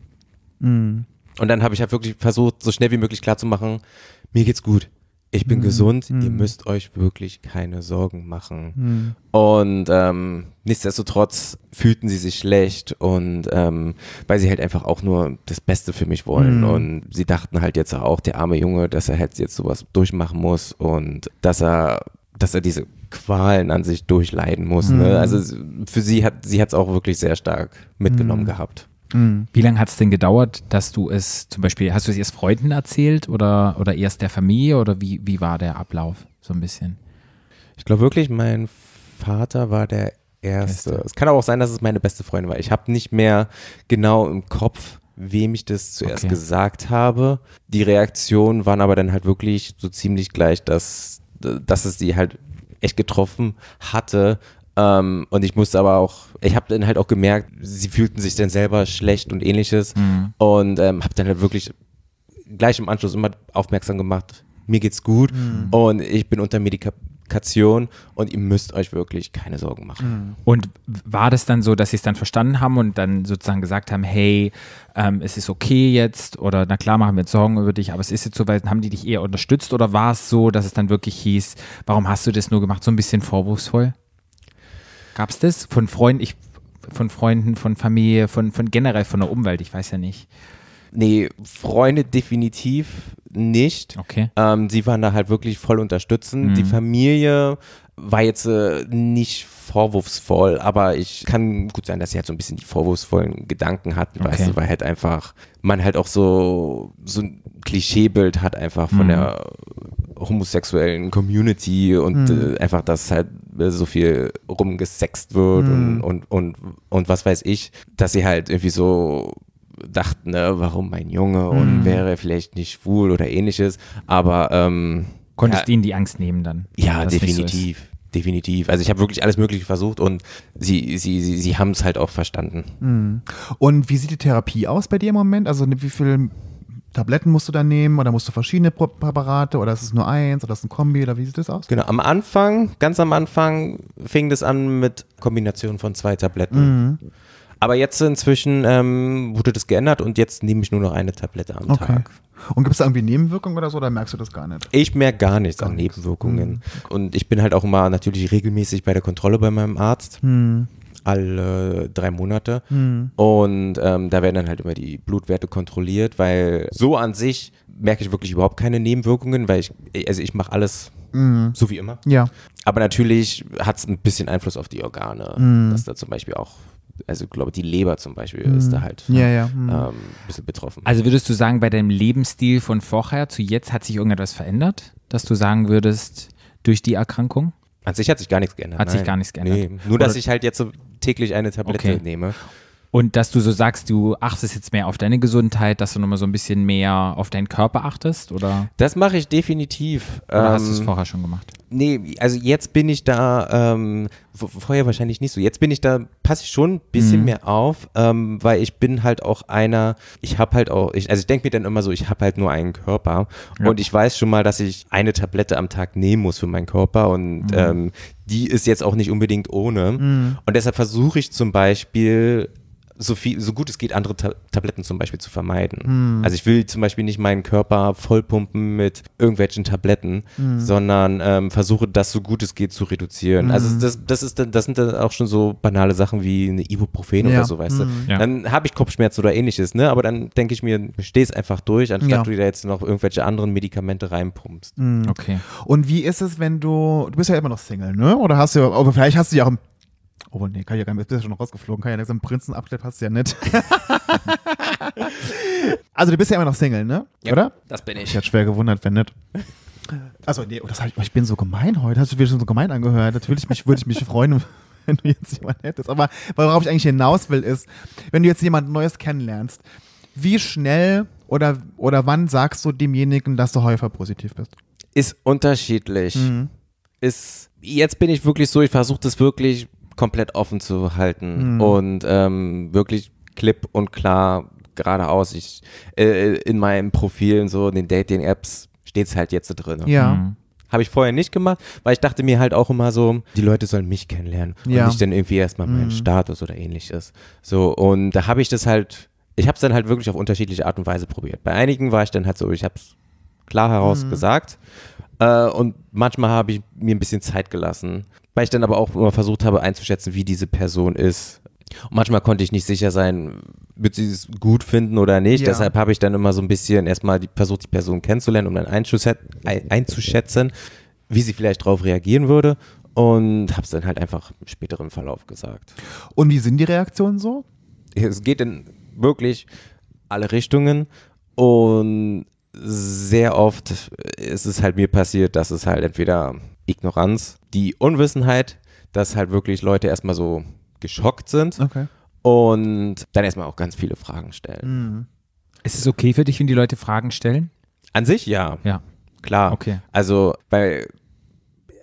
Hm. Und dann habe ich halt wirklich versucht, so schnell wie möglich klarzumachen, mir geht's gut. Ich bin gesund, ihr müsst euch wirklich keine Sorgen machen. Hm. Und ähm, nichtsdestotrotz fühlten sie sich schlecht und ähm, weil sie halt einfach auch nur das Beste für mich wollen. Mhm. Und sie dachten halt jetzt auch, der arme Junge, dass er halt jetzt sowas durchmachen muss und dass er, dass er diese Qualen an sich durchleiden muss. Mhm. Ne? Also es- für sie hat sie hat es auch wirklich sehr stark mitgenommen Mhm. gehabt. Hm. Wie lange hat es denn gedauert, dass du es zum Beispiel, hast du es erst Freunden erzählt oder, oder erst der Familie oder wie, wie war der Ablauf so ein bisschen? Ich glaube wirklich, mein Vater war der Erste. Erste. Es kann aber auch sein, dass es meine beste Freundin war. Ich habe nicht mehr genau im Kopf, wem ich das zuerst Okay. gesagt habe. Die Reaktionen waren aber dann halt wirklich so ziemlich gleich, dass, dass es die halt echt getroffen hatte. Ähm, und ich musste aber auch, ich habe dann halt auch gemerkt, sie fühlten sich dann selber schlecht und ähnliches. Mhm. Und ähm, habe dann halt wirklich gleich im Anschluss immer aufmerksam gemacht, mir geht's gut und ich bin unter Medikation und ihr müsst euch wirklich keine Sorgen machen. Und war das dann so, dass sie es dann verstanden haben und dann sozusagen gesagt haben, hey, ähm, es ist okay jetzt oder na klar machen wir uns Sorgen über dich, aber es ist jetzt so weit, haben die dich eher unterstützt oder war es so, dass es dann wirklich hieß, warum hast du das nur gemacht, so ein bisschen vorwurfsvoll? Gab es das von Freunden, ich, von Freunden, von Familie, von, von generell von der Umwelt, ich weiß ja nicht. Nee, Freunde definitiv nicht. Okay. Ähm, sie waren da halt wirklich voll unterstützend. Die Familie war jetzt äh, nicht vorwurfsvoll, aber ich kann gut sein, dass sie halt so ein bisschen die vorwurfsvollen Gedanken hatten, weißt Okay. du, weil halt einfach man halt auch so so ein Klischeebild hat einfach von der homosexuellen Community und äh, einfach, dass halt äh, so viel rumgesext wird und, und, und, und was weiß ich, dass sie halt irgendwie so dachten, ne, warum mein Junge und wäre vielleicht nicht schwul oder ähnliches, aber ähm, Konntest ja, ihnen die Angst nehmen dann? ja, nicht so definitiv. Definitiv. Also ich habe wirklich alles Mögliche versucht und sie, sie, sie, sie haben es halt auch verstanden. Und wie sieht die Therapie aus bei dir im Moment? Also wie viele Tabletten musst du da nehmen oder musst du verschiedene Präparate oder ist es nur eins oder ist es ein Kombi oder wie sieht das aus? Genau, am Anfang, ganz am Anfang fing das an mit Kombination von zwei Tabletten. Aber jetzt inzwischen ähm, wurde das geändert und jetzt nehme ich nur noch eine Tablette am Okay. Tag. Und gibt es da irgendwie Nebenwirkungen oder so, oder merkst du das gar nicht? Ich merke gar nichts Gar an nichts. Nebenwirkungen. Und ich bin halt auch immer natürlich regelmäßig bei der Kontrolle bei meinem Arzt. Hm. Alle drei Monate. Hm. Und ähm, da werden dann halt immer die Blutwerte kontrolliert, weil so an sich merke ich wirklich überhaupt keine Nebenwirkungen, weil ich, also ich mache alles Mhm. so wie immer. Ja. Aber natürlich hat es ein bisschen Einfluss auf die Organe, Mhm. dass da zum Beispiel auch, also ich glaube die Leber zum Beispiel ist da halt Ja, ja. Hm. ähm, ein bisschen betroffen. Also würdest du sagen, bei deinem Lebensstil von vorher zu jetzt hat sich irgendetwas verändert, dass du sagen würdest, durch die Erkrankung? An sich hat sich gar nichts geändert. Hat sich nein. gar nichts geändert. Nee, nur dass Oder- ich halt jetzt so täglich eine Tablette Okay. nehme. Und dass du so sagst, du achtest jetzt mehr auf deine Gesundheit, dass du nochmal so ein bisschen mehr auf deinen Körper achtest? Oder, Das mache ich definitiv. oder hast du es Ähm, vorher schon gemacht? Nee, also jetzt bin ich da, ähm, vorher wahrscheinlich nicht so. Jetzt bin ich da, passe ich schon ein bisschen Mhm. mehr auf, ähm, weil ich bin halt auch einer, ich habe halt auch, ich, also ich denke mir dann immer so, ich habe halt nur einen Körper Ja. und ich weiß schon mal, dass ich eine Tablette am Tag nehmen muss für meinen Körper und Mhm. ähm, die ist jetzt auch nicht unbedingt ohne. Und deshalb versuche ich zum Beispiel so viel, so gut es geht, andere Ta Tabletten zum Beispiel zu vermeiden. Also ich will zum Beispiel nicht meinen Körper vollpumpen mit irgendwelchen Tabletten, sondern ähm, versuche das so gut es geht zu reduzieren. Also das, das ist dann, das sind dann auch schon so banale Sachen wie eine Ibuprofen Ja. oder so, weißt du. Ja. Dann habe ich Kopfschmerzen oder ähnliches, ne? Aber dann denke ich mir, steh es einfach durch, anstatt Ja. du dir da jetzt noch irgendwelche anderen Medikamente reinpumpst. Okay. Und wie ist es, wenn du, du bist ja immer noch Single, ne? Oder hast du, aber vielleicht hast du ja auch, im- oh nee, kann ich ja gar nicht, bist ja schon rausgeflogen, kann ja so einen Prinzenabschnitt hast du ja nicht. also du bist ja immer noch Single, ne? Oder? Das bin Ich hätte schwer gewundert, wenn nicht. Also, nee, oh, das ich, oh, ich bin so gemein heute. Hast du wieder schon so gemein angehört? Natürlich mich, würde ich mich freuen, wenn du jetzt jemanden hättest. Aber worauf ich eigentlich hinaus will, ist, wenn du jetzt jemand Neues kennenlernst, wie schnell oder, oder wann sagst du demjenigen, dass du häufer positiv bist? Ist unterschiedlich. Mhm. Ist, jetzt bin ich wirklich so, ich versuche das wirklich komplett offen zu halten Mhm. und ähm, wirklich klipp und klar geradeaus. Ich, äh, in meinen Profilen, so in den Dating-Apps, steht es halt jetzt so drin. Ja. Mhm. Habe ich vorher nicht gemacht, weil ich dachte mir halt auch immer so, die Leute sollen mich kennenlernen Ja. und nicht dann irgendwie erstmal meinen Mhm. Status oder ähnliches. So, und da habe ich das halt, ich habe es dann halt wirklich auf unterschiedliche Art und Weise probiert. Bei einigen war ich dann halt so, ich habe es klar heraus Mhm. gesagt äh, und manchmal habe ich mir ein bisschen Zeit gelassen, weil ich dann aber auch immer versucht habe einzuschätzen, wie diese Person ist. Und manchmal konnte ich nicht sicher sein, wird sie es gut finden oder nicht. Ja. Deshalb habe ich dann immer so ein bisschen erstmal die, versucht, die Person kennenzulernen, um dann einzuschät- ein, einzuschätzen, wie sie vielleicht darauf reagieren würde. Und habe es dann halt einfach im späteren Verlauf gesagt. Und wie sind die Reaktionen so? Es geht in wirklich alle Richtungen und sehr oft ist es halt mir passiert, dass es halt entweder Ignoranz, die Unwissenheit, dass halt wirklich Leute erstmal so geschockt sind Okay. und dann erstmal auch ganz viele Fragen stellen. Mhm. Ist es okay für dich, wenn die Leute Fragen stellen? An sich ja, Ja. klar. Okay. Also, weil,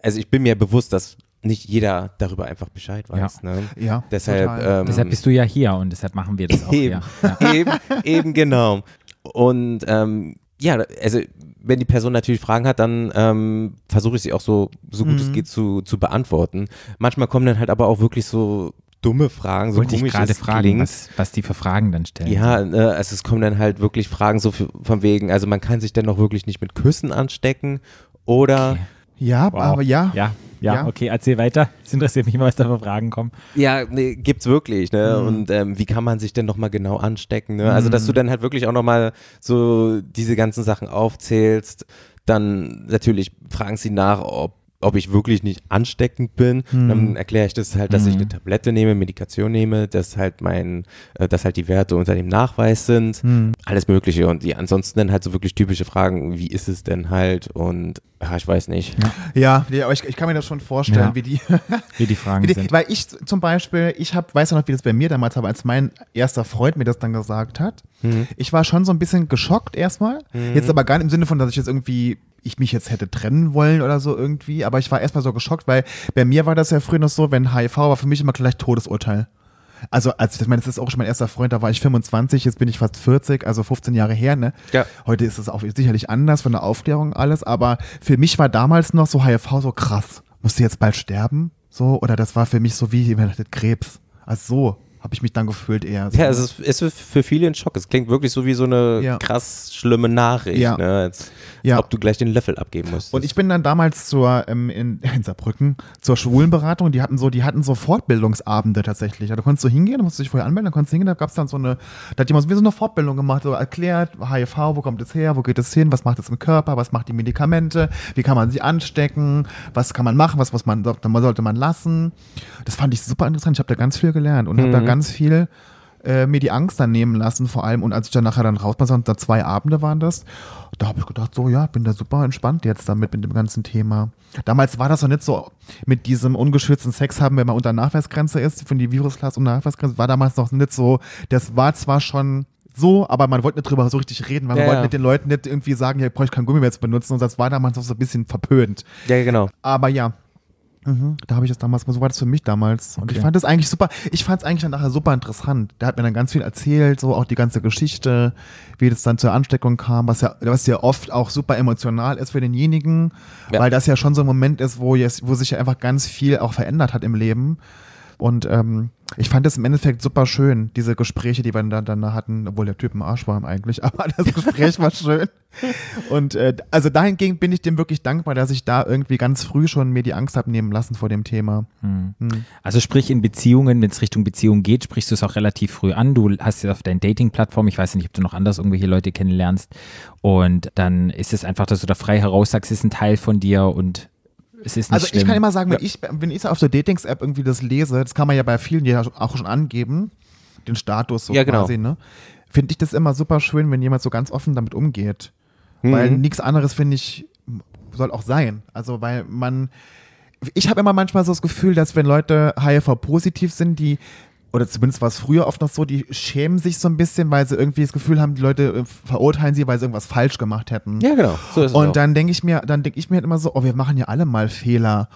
also ich bin mir bewusst, dass nicht jeder darüber einfach Bescheid weiß. Ne? Ja. Deshalb, ähm, Deshalb bist du ja hier und deshalb machen wir das auch Eben. Ja. eben, eben genau. Und ähm, ja, also wenn die Person natürlich Fragen hat, dann ähm, versuche ich sie auch so, so gut es Mhm. geht zu, zu beantworten. Manchmal kommen dann halt aber auch wirklich so dumme Fragen, so Wollte ich komisch gerade es fragen, was, was die für Fragen dann stellen. Ja, ne, also es kommen dann halt wirklich Fragen so für, von wegen, also man kann sich dann noch wirklich nicht mit Küssen anstecken oder Okay. Ja, Wow. aber ja. Ja, ja, Ja. okay, erzähl weiter. Es interessiert mich immer, was da für Fragen kommen. Ja, nee, gibt's wirklich, ne? Mhm. Und ähm, wie kann man sich denn nochmal genau anstecken, ne? Also, dass du dann halt wirklich auch nochmal so diese ganzen Sachen aufzählst, dann natürlich fragen sie nach, ob ob ich wirklich nicht ansteckend bin, Mhm. dann erkläre ich das halt, dass ich Mhm. eine Tablette nehme, Medikation nehme, dass halt mein, äh, dass halt die Werte unter dem Nachweis sind, Hm. alles Mögliche und die ansonsten dann halt so wirklich typische Fragen, wie ist es denn halt und ja, ich weiß nicht. Ja, ja, aber ich, ich kann mir das schon vorstellen, Ja. wie die, Wie die Fragen wie die sind. weil ich zum Beispiel, ich hab, weiß ja noch, wie das bei mir damals war, als mein erster Freund mir das dann gesagt hat. Mhm. Ich war schon so ein bisschen geschockt erstmal. Jetzt aber gar nicht im Sinne von, dass ich jetzt irgendwie, ich mich jetzt hätte trennen wollen oder so irgendwie, aber ich war erstmal so geschockt, weil bei mir war das ja früher noch so, wenn HIV war für mich immer gleich Todesurteil. Also, als ich meine, das ist auch schon mein erster Freund, da war ich 25, jetzt bin ich fast 40, also 15 Jahre her, ne? Ja. Heute ist es auch sicherlich anders von der Aufklärung alles, aber für mich war damals noch so HIV so krass. Musst du jetzt bald sterben? So, oder das war für mich so wie, wenn das Krebs. Also so habe ich mich dann gefühlt eher. So. Ja, es ist, es ist für viele ein Schock. Es klingt wirklich so wie so eine Ja. krass schlimme Nachricht, Ja. ne? Als Ja. ob du gleich den Löffel abgeben musst. Und ich bin dann damals zur, ähm, in, in Saarbrücken, zur Schwulenberatung, die hatten so, die hatten so Fortbildungsabende tatsächlich. Da konntest du hingehen, da musst du dich vorher anmelden, da konntest du hingehen, da gab es dann so eine, da hat jemand so eine Fortbildung gemacht, so erklärt, HIV, wo kommt es her, wo geht es hin, was macht es im Körper, was macht die Medikamente, wie kann man sich anstecken, was kann man machen, was muss man, sollte man- lassen. Das fand ich super interessant, ich habe da ganz viel gelernt und habe da ganz viel äh, mir die Angst dann nehmen lassen, vor allem. Und als ich dann nachher dann raus war, da zwei Abende waren das, da habe ich gedacht, so ja, bin da super entspannt jetzt damit mit dem ganzen Thema. Damals war das noch nicht so mit diesem ungeschützten Sex haben, wenn man unter Nachweisgrenze ist, von die Viruslast und Nachweisgrenze, war damals noch nicht so, das war zwar schon so, aber man wollte nicht drüber so richtig reden, weil man Ja, wollte ja. mit den Leuten nicht irgendwie sagen, ja, ich brauche kein Gummi mehr zu benutzen und das war damals noch so ein bisschen verpönt. ja, genau. Aber ja. Mhm, da habe ich das damals, so war das für mich damals. Und ich fand das eigentlich super, ich fand es eigentlich dann nachher super interessant. Der hat mir dann ganz viel erzählt, so auch die ganze Geschichte, wie das dann zur Ansteckung kam, was ja, was ja oft auch super emotional ist für denjenigen, Ja. weil das ja schon so ein Moment ist, wo, jetzt, wo sich ja einfach ganz viel auch verändert hat im Leben. Und ähm, ich fand das im Endeffekt super schön, diese Gespräche, die wir dann, dann hatten, obwohl der Typ ein Arsch war eigentlich, aber das Gespräch war schön. Und äh, also dahingehend bin ich dem wirklich dankbar, dass ich da irgendwie ganz früh schon mir die Angst habe nehmen lassen vor dem Thema. Hm. Hm. Also sprich in Beziehungen, wenn es Richtung Beziehung geht, sprichst du es auch relativ früh an. Du hast ja auf deinen Dating-Plattform, ich weiß nicht, ob du noch anders irgendwelche Leute kennenlernst. Und dann ist es einfach, dass du da frei heraus sagst, es ist ein Teil von dir und es ist nicht Also schlimm. ich kann immer sagen, wenn ich, wenn ich auf der Datings-App irgendwie das lese, das kann man ja bei vielen ja auch schon angeben, den Status so Ja, genau. quasi, ne? Finde ich das immer super schön, wenn jemand so ganz offen damit umgeht. Mhm. Weil nichts anderes, finde ich, soll auch sein. Also, weil man, ich habe immer manchmal so das Gefühl, dass wenn Leute HIV-positiv sind, die, oder zumindest war es früher oft noch so, die schämen sich so ein bisschen, weil sie irgendwie das Gefühl haben, die Leute äh, verurteilen sie, weil sie irgendwas falsch gemacht hätten. Ja, genau. So ist Und dann denke ich mir, dann denke ich mir halt immer so, oh, wir machen ja alle mal Fehler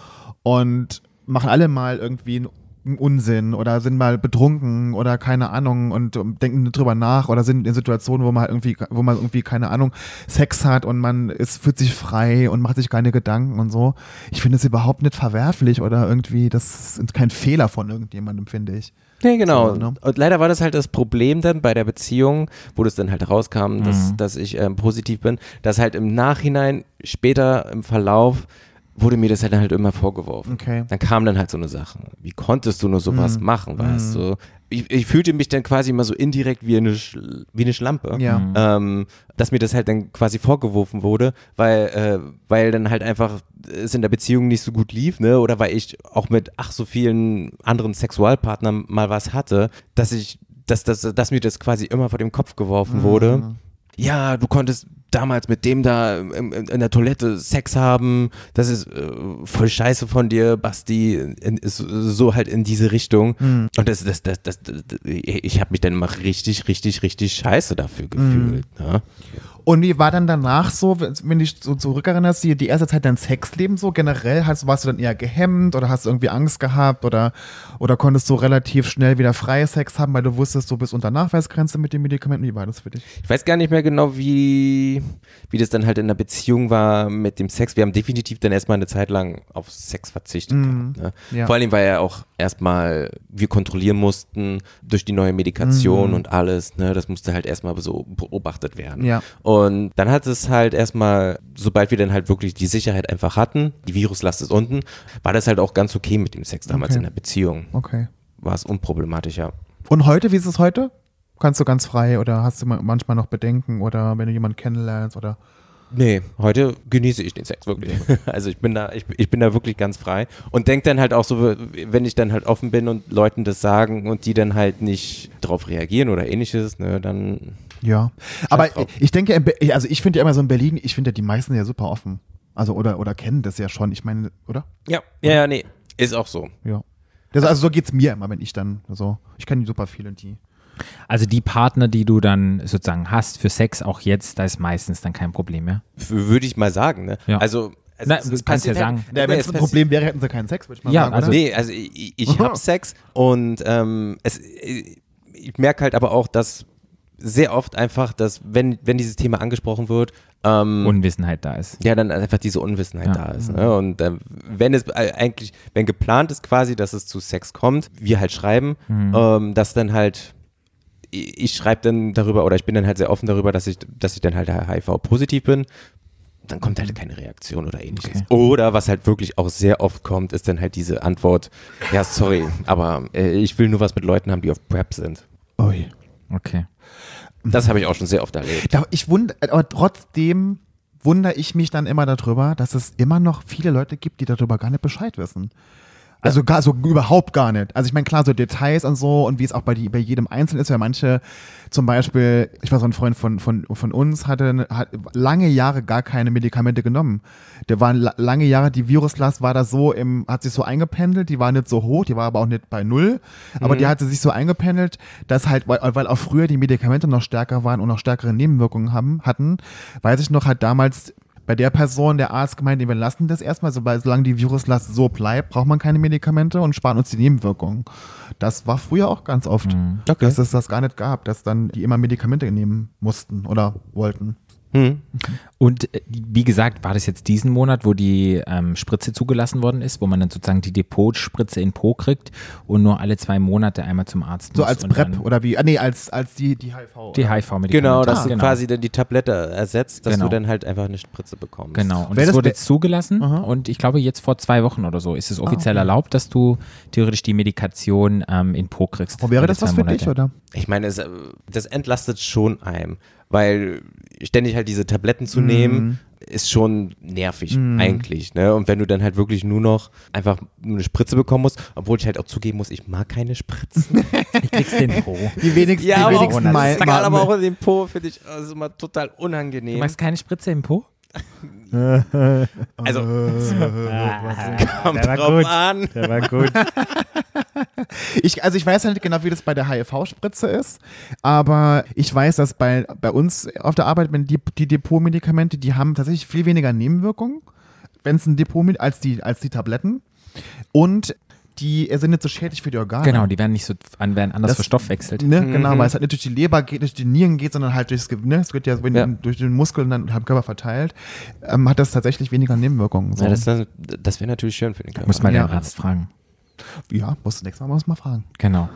und machen alle mal irgendwie einen Unsinn oder sind mal betrunken oder keine Ahnung und ähm, denken drüber nach oder sind in Situationen, wo man halt irgendwie, wo man irgendwie, keine Ahnung, Sex hat und man ist, fühlt sich frei und macht sich keine Gedanken und so. Ich finde es überhaupt nicht verwerflich oder irgendwie, das ist kein Fehler von irgendjemandem, finde ich. Nee, genau. So, ne? Und leider war das halt das Problem dann bei der Beziehung, wo das dann halt rauskam, dass, Mhm. dass ich ähm, positiv bin, dass halt im Nachhinein, später im Verlauf, wurde mir das halt dann halt immer vorgeworfen. Okay. Dann kamen dann halt so eine Sachen. Wie konntest du nur sowas Mhm. machen, weißt du? Ich, ich fühlte mich dann quasi immer so indirekt wie eine, Sch wie eine Schlampe. Ja. Ähm, dass mir das halt dann quasi vorgeworfen wurde, weil, äh, weil dann halt einfach es in der Beziehung nicht so gut lief, ne? Oder weil ich auch mit ach so vielen anderen Sexualpartnern mal was hatte, dass ich, dass, dass, dass mir das quasi immer vor dem Kopf geworfen wurde. Ja, du konntest damals mit dem da in, in, der Toilette Sex haben, das ist äh, voll scheiße von dir, Basti, in, ist so halt in diese Richtung. Und das, das, das, das, das ich habe mich dann immer richtig, richtig, richtig scheiße dafür gefühlt. Ne? Und wie war dann danach so, wenn du dich so zurückerinnerst, die, die erste Zeit dein Sexleben so generell? Hast, warst du dann eher gehemmt oder hast du irgendwie Angst gehabt oder, oder konntest du relativ schnell wieder freie Sex haben, weil du wusstest, du bist unter Nachweisgrenze mit den Medikamenten? Wie war das für dich? Ich weiß gar nicht mehr genau, wie, wie das dann halt in der Beziehung war mit dem Sex. Wir haben definitiv dann erstmal eine Zeit lang auf Sex verzichtet. gehabt, ne? ja. Vor allem, weil ja auch erstmal wir kontrollieren mussten durch die neue Medikation und alles. Ne? Das musste halt erstmal so beobachtet werden. Ja. Und dann hat es halt erstmal, sobald wir dann halt wirklich die Sicherheit einfach hatten, die Viruslast ist unten, war das halt auch ganz okay mit dem Sex damals Okay. in der Beziehung. Okay. War es unproblematischer. Und heute, wie ist es heute? Kannst du ganz frei oder hast du ma- manchmal noch Bedenken oder wenn du jemanden kennenlernst oder? Nee, heute genieße ich den Sex wirklich. Also ich bin da, ich, ich bin da wirklich ganz frei und denke dann halt auch so, wenn ich dann halt offen bin und Leuten das sagen und die dann halt nicht drauf reagieren oder ähnliches, ne, dann Ja. Aber drauf. ich denke, also ich finde ja immer so in Berlin, ich finde ja die meisten ja super offen. Also oder, oder kennen das ja schon. Ich meine, oder? ja, ja, ja, nee, ist auch so. Ja. Das, also so geht's mir immer, wenn ich dann so. Ich kenne super viele, die. Also die Partner, die du dann sozusagen hast für Sex, auch jetzt, da ist meistens dann kein Problem mehr. Würde ich mal sagen, ne? Ja. Also, also Na, es- das kannst du ja passiert sagen. halt- Ja, wenn es ein Problem wäre, hätten sie keinen Sex, würde ich mal Ja, sagen. also- oder? Nee, also ich, ich habe Sex und ähm, es, ich merke halt aber auch, dass sehr oft einfach, dass wenn, wenn dieses Thema angesprochen wird, ähm, Unwissenheit da ist. ja, dann einfach diese Unwissenheit Ja. da ist. Ne? Und ähm, wenn es äh, eigentlich, wenn geplant ist quasi, dass es zu Sex kommt, wir halt schreiben, ähm, dass dann halt ich schreibe dann darüber oder ich bin dann halt sehr offen darüber, dass ich, dass ich dann halt HIV-positiv bin. Dann kommt halt keine Reaktion oder ähnliches. Okay. Oder was halt wirklich auch sehr oft kommt, ist dann halt diese Antwort, ja, sorry, aber äh, ich will nur was mit Leuten haben, die auf Prep sind. Ui. Okay. Das habe ich auch schon sehr oft erlebt. Da, ich wund, aber trotzdem wundere ich mich dann immer darüber, dass es immer noch viele Leute gibt, die darüber gar nicht Bescheid wissen. Also gar so überhaupt gar nicht. Also ich meine, klar, so Details und so und wie es auch bei, die, bei jedem Einzelnen ist, weil manche zum Beispiel, ich war so ein Freund von, von, von uns, hatte hat lange Jahre gar keine Medikamente genommen. Der war la- lange Jahre, die Viruslast war da so im, hat sich so eingependelt, die war nicht so hoch, die war aber auch nicht bei null, aber die hatte sich so eingependelt, dass halt, weil, weil auch früher die Medikamente noch stärker waren und noch stärkere Nebenwirkungen haben, hatten, weiß ich noch, hat damals bei der Person der Arzt gemeint, wir lassen das erstmal, sobald, solange die Viruslast so bleibt, braucht man keine Medikamente und sparen uns die Nebenwirkungen. Das war früher auch ganz oft, Okay. dass es das gar nicht gab, dass dann die immer Medikamente nehmen mussten oder wollten. Hm. Und äh, wie gesagt, war das jetzt diesen Monat, wo die ähm, Spritze zugelassen worden ist, wo man dann sozusagen die Depotspritze in Po kriegt und nur alle zwei Monate einmal zum Arzt So muss als und PrEP oder wie? Ah, nee, als, als die, die HIV. Die oder? HIV-Medikamente. Genau, dass Ah, du quasi dann die Tablette ersetzt, dass Genau. du dann halt einfach eine Spritze bekommst. Genau, und Wäre es das wurde jetzt zugelassen Aha. und ich glaube jetzt vor zwei Wochen oder so ist es offiziell okay. erlaubt, dass du theoretisch die Medikation ähm, in Po kriegst. Oh, wäre das was für Monate. dich, oder? Ich meine, es, äh, das entlastet schon einem, weil ständig halt diese Tabletten Mhm. zu nehmen, ist schon nervig eigentlich. Ne? Und wenn du dann halt wirklich nur noch einfach nur eine Spritze bekommen musst, obwohl ich halt auch zugeben muss, ich mag keine Spritzen. Ich krieg's den Po. Die wenigsten, die aber, auch, wenigsten mal, aber auch in den Po finde ich also immer total Du unangenehm. magst keine Spritze im Po? Also Äh, kommt drauf gut. an. Der war gut. Ich, also ich weiß ja nicht genau, wie das bei der HIV-Spritze ist, aber ich weiß, dass bei, bei uns auf der Arbeit, wenn die, die Depotmedikamente, die haben tatsächlich viel weniger Nebenwirkungen, wenn es ein Depot als die, als die Tabletten. Und die sind nicht so schädlich für die Organe. Genau, die werden nicht so, an- werden anders Das- verstoffwechselt. Ne, Genau, weil es halt nicht durch die Leber geht, durch die Nieren geht, sondern halt durchs, Ge- ne, es wird ja, Ja. durch den Muskeln dann im Körper verteilt, ähm, hat das tatsächlich weniger Nebenwirkungen. So. Ja, das, das wäre natürlich schön für den Körper. Muss mal Ja. den Arzt fragen. Ja, musst du nächstes Mal, mal fragen. Genau.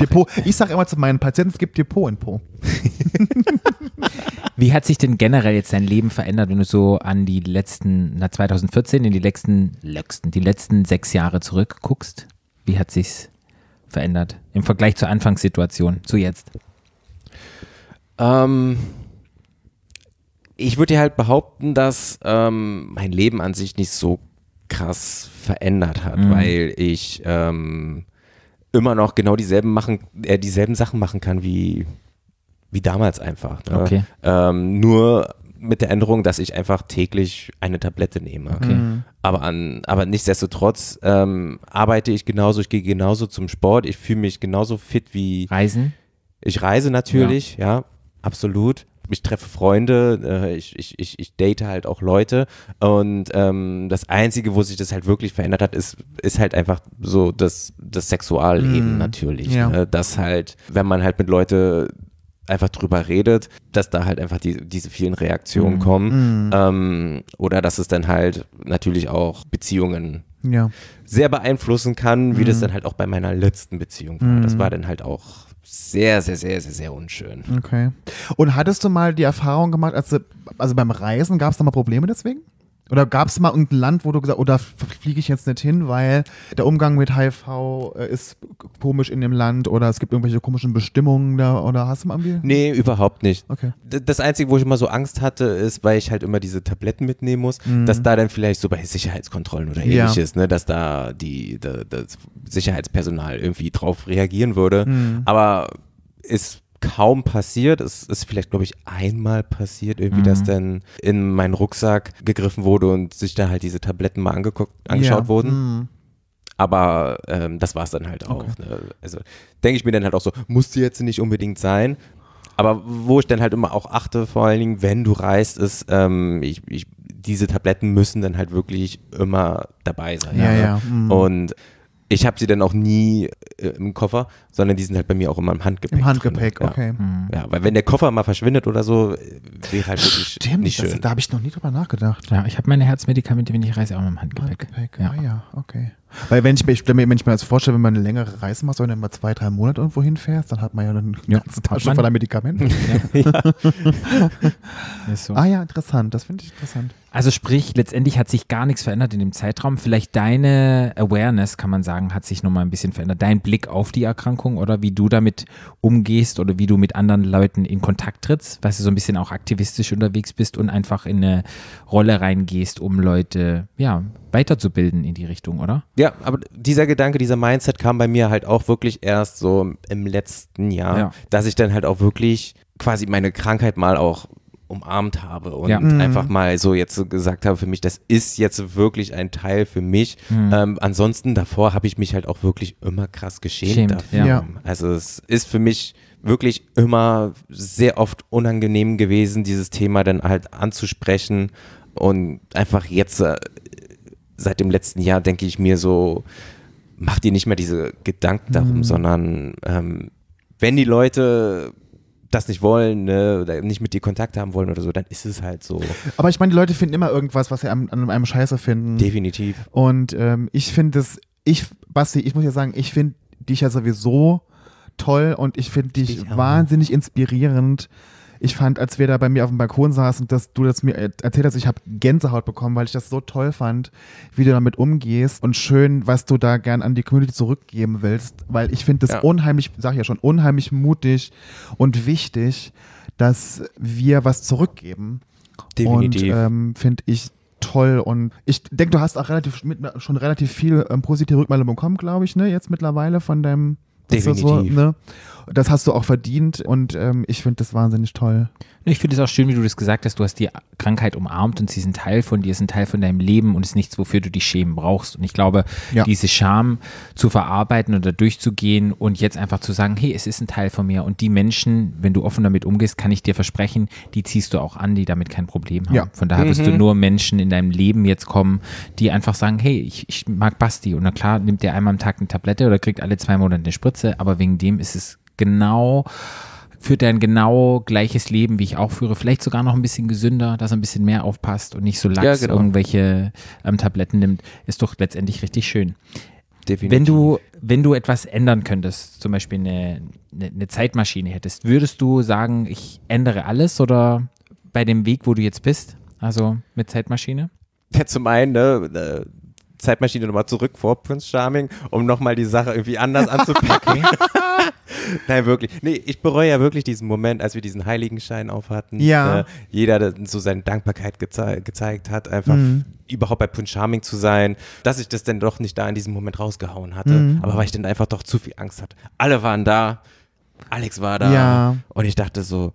Depot, ich sage immer zu meinen Patienten, es gibt Depot in Po. Wie hat sich denn generell jetzt dein Leben verändert, wenn du so an die letzten, na 2014, in die letzten, letzten, die letzten sechs Jahre zurückguckst? Wie hat sich's verändert im Vergleich zur Anfangssituation, zu jetzt? Ähm, ich würde dir halt behaupten, dass ähm, mein Leben an sich nicht so krass verändert hat, Mhm. weil ich ähm, immer noch genau dieselben machen, äh, dieselben Sachen machen kann wie wie damals einfach. Ne? Okay. Ähm, nur mit der Änderung, dass ich einfach täglich eine Tablette nehme. Okay. Aber an, aber nichtsdestotrotz ähm, arbeite ich genauso, ich gehe genauso zum Sport, ich fühle mich genauso fit wie Reisen? ich reise natürlich, ja, absolut. Ich treffe Freunde, äh, ich, ich, ich, ich date halt auch Leute und ähm, das Einzige, wo sich das halt wirklich verändert hat, ist, ist halt einfach so das, das Sexualleben Mm, natürlich. ja. Ne? Dass halt, wenn man halt mit Leute einfach drüber redet, dass da halt einfach die, diese vielen Reaktionen Mm. kommen ähm, oder dass es dann halt natürlich auch Beziehungen Ja. sehr beeinflussen kann, wie Mhm. das dann halt auch bei meiner letzten Beziehung war. Das war dann halt auch sehr, sehr, sehr, sehr, sehr unschön. Okay. Und hattest du mal die Erfahrung gemacht, als also beim Reisen gab es da mal Probleme deswegen? Oder gab es mal irgendein Land, wo du gesagt oder f- fliege ich jetzt nicht hin, weil der Umgang mit HIV äh, ist komisch in dem Land oder es gibt irgendwelche komischen Bestimmungen da oder hast du mal irgendwie? Nee, überhaupt nicht. Okay. Das Einzige, wo ich immer so Angst hatte, ist, weil ich halt immer diese Tabletten mitnehmen muss, Mhm. dass da dann vielleicht so bei Sicherheitskontrollen oder Ja. ähnliches, ne, dass da die, da, das Sicherheitspersonal irgendwie drauf reagieren würde. Mhm. Aber ist kaum passiert. Es ist vielleicht, glaube ich, einmal passiert, irgendwie, Mhm. dass dann in meinen Rucksack gegriffen wurde und sich da halt diese Tabletten mal angeguckt, angeschaut ja. wurden. Mhm. Aber ähm, das war es dann halt auch. Ne? Also denke ich mir dann halt auch so, musste jetzt nicht unbedingt sein. Aber wo ich dann halt immer auch achte, vor allen Dingen, wenn du reist, ist, ähm, ich, ich, diese Tabletten müssen dann halt wirklich immer dabei sein. Ja, ne? ja. Mhm. Und ich habe sie dann auch nie äh, im Koffer, sondern die sind halt bei mir auch immer im Handgepäck. Im Handgepäck, drin. okay. Ja. ja, weil wenn der Koffer mal verschwindet oder so, äh, wäre halt wirklich Stimmt, nicht das, schön. da habe ich noch nie drüber nachgedacht. Ja, ich habe meine Herzmedikamente, wenn ich reise, auch im Handgepäck. Handgepäck, Ja. ah ja, okay. Weil wenn ich, mir- ich stelle mir, wenn ich mir das vorstelle, wenn man eine längere Reise macht, sondern mal zwei, drei Monate irgendwo hinfährst, dann hat man ja dann eine Ja, ganze hat Tasche voller Medikamente. Ist so. ah ja, interessant, das finde ich interessant. Also sprich, letztendlich hat sich gar nichts verändert in dem Zeitraum. Vielleicht deine Awareness, kann man sagen, hat sich nochmal ein bisschen verändert. Dein Blick auf die Erkrankung oder wie du damit umgehst oder wie du mit anderen Leuten in Kontakt trittst, weil du so ein bisschen auch aktivistisch unterwegs bist und einfach in eine Rolle reingehst, um Leute, ja, weiterzubilden in die Richtung, oder? Ja, aber dieser Gedanke, dieser Mindset kam bei mir halt auch wirklich erst so im letzten Jahr, Ja. dass ich dann halt auch wirklich quasi meine Krankheit mal auch umarmt habe und Ja. Mhm. einfach mal so jetzt gesagt habe für mich, das ist jetzt wirklich ein Teil für mich. Mhm. Ähm, ansonsten davor habe ich mich halt auch wirklich immer krass geschämt Schämt, dafür. ja. Also es ist für mich wirklich immer sehr oft unangenehm gewesen, dieses Thema dann halt anzusprechen und einfach jetzt äh, seit dem letzten Jahr denke ich mir so, mach dir nicht mehr diese Gedanken darum, Mhm. sondern ähm, wenn die Leute das nicht wollen, ne, oder nicht mit dir Kontakt haben wollen oder so, dann ist es halt so. Aber ich meine, die Leute finden immer irgendwas, was sie an, an einem Scheiße finden. Definitiv. Und ähm, ich finde es, ich, Basti, ich muss ja sagen, ich finde dich ja sowieso toll und ich finde dich Ich wahnsinnig inspirierend. Ich fand, als wir da bei mir auf dem Balkon saßen, dass du das mir erzählt hast, ich habe Gänsehaut bekommen, weil ich das so toll fand, wie du damit umgehst und schön, was du da gern an die Community zurückgeben willst, weil ich finde das Ja. unheimlich, sag ich ja schon, unheimlich mutig und wichtig, dass wir was zurückgeben. Definitiv. Und ähm, finde ich toll. Und ich denke, du hast auch relativ mit, schon relativ viel ähm, positive Rückmeldung bekommen, glaube ich, ne? Jetzt mittlerweile von deinem ist So, Definitiv. ne? Das hast du auch verdient und ähm, ich finde das wahnsinnig toll. Ich finde es auch schön, wie du das gesagt hast. Du hast die Krankheit umarmt und sie ist ein Teil von dir, ist ein Teil von deinem Leben und ist nichts, wofür du dich schämen brauchst. Und ich glaube, Ja. diese Scham zu verarbeiten oder durchzugehen und jetzt einfach zu sagen, hey, es ist ein Teil von mir. Und die Menschen, wenn du offen damit umgehst, kann ich dir versprechen, die ziehst du auch an, die damit kein Problem haben. Ja. Von daher wirst du nur Menschen in deinem Leben jetzt kommen, die einfach sagen, hey, ich, ich mag Basti. Und na klar, nimmt der einmal am Tag eine Tablette oder kriegt alle zwei Monate eine Spritze, aber wegen dem ist es genau führt er ein genau gleiches Leben, wie ich auch führe. Vielleicht sogar noch ein bisschen gesünder, dass er ein bisschen mehr aufpasst und nicht so lax Ja, genau. irgendwelche ähm, Tabletten nimmt. Ist doch letztendlich richtig schön. Definitiv. Wenn du, wenn du etwas ändern könntest, zum Beispiel eine, eine, eine Zeitmaschine hättest, würdest du sagen, ich ändere alles oder bei dem Weg, wo du jetzt bist, also mit Zeitmaschine? ja, zum einen, ne, äh, Zeitmaschine nochmal zurück vor Prince Charming, um nochmal die Sache irgendwie anders anzupacken. Nein, wirklich. Nee, ich bereue ja wirklich diesen Moment, als wir diesen Heiligenschein aufhatten. Ja. Äh, jeder der so seine Dankbarkeit gezei gezeigt hat, einfach Mhm. überhaupt bei Prince Charming zu sein, dass ich das dann doch nicht da in diesem Moment rausgehauen hatte. Mhm. Aber weil ich dann einfach doch zu viel Angst hatte. Alle waren da, Alex war da. Ja. Und ich dachte so,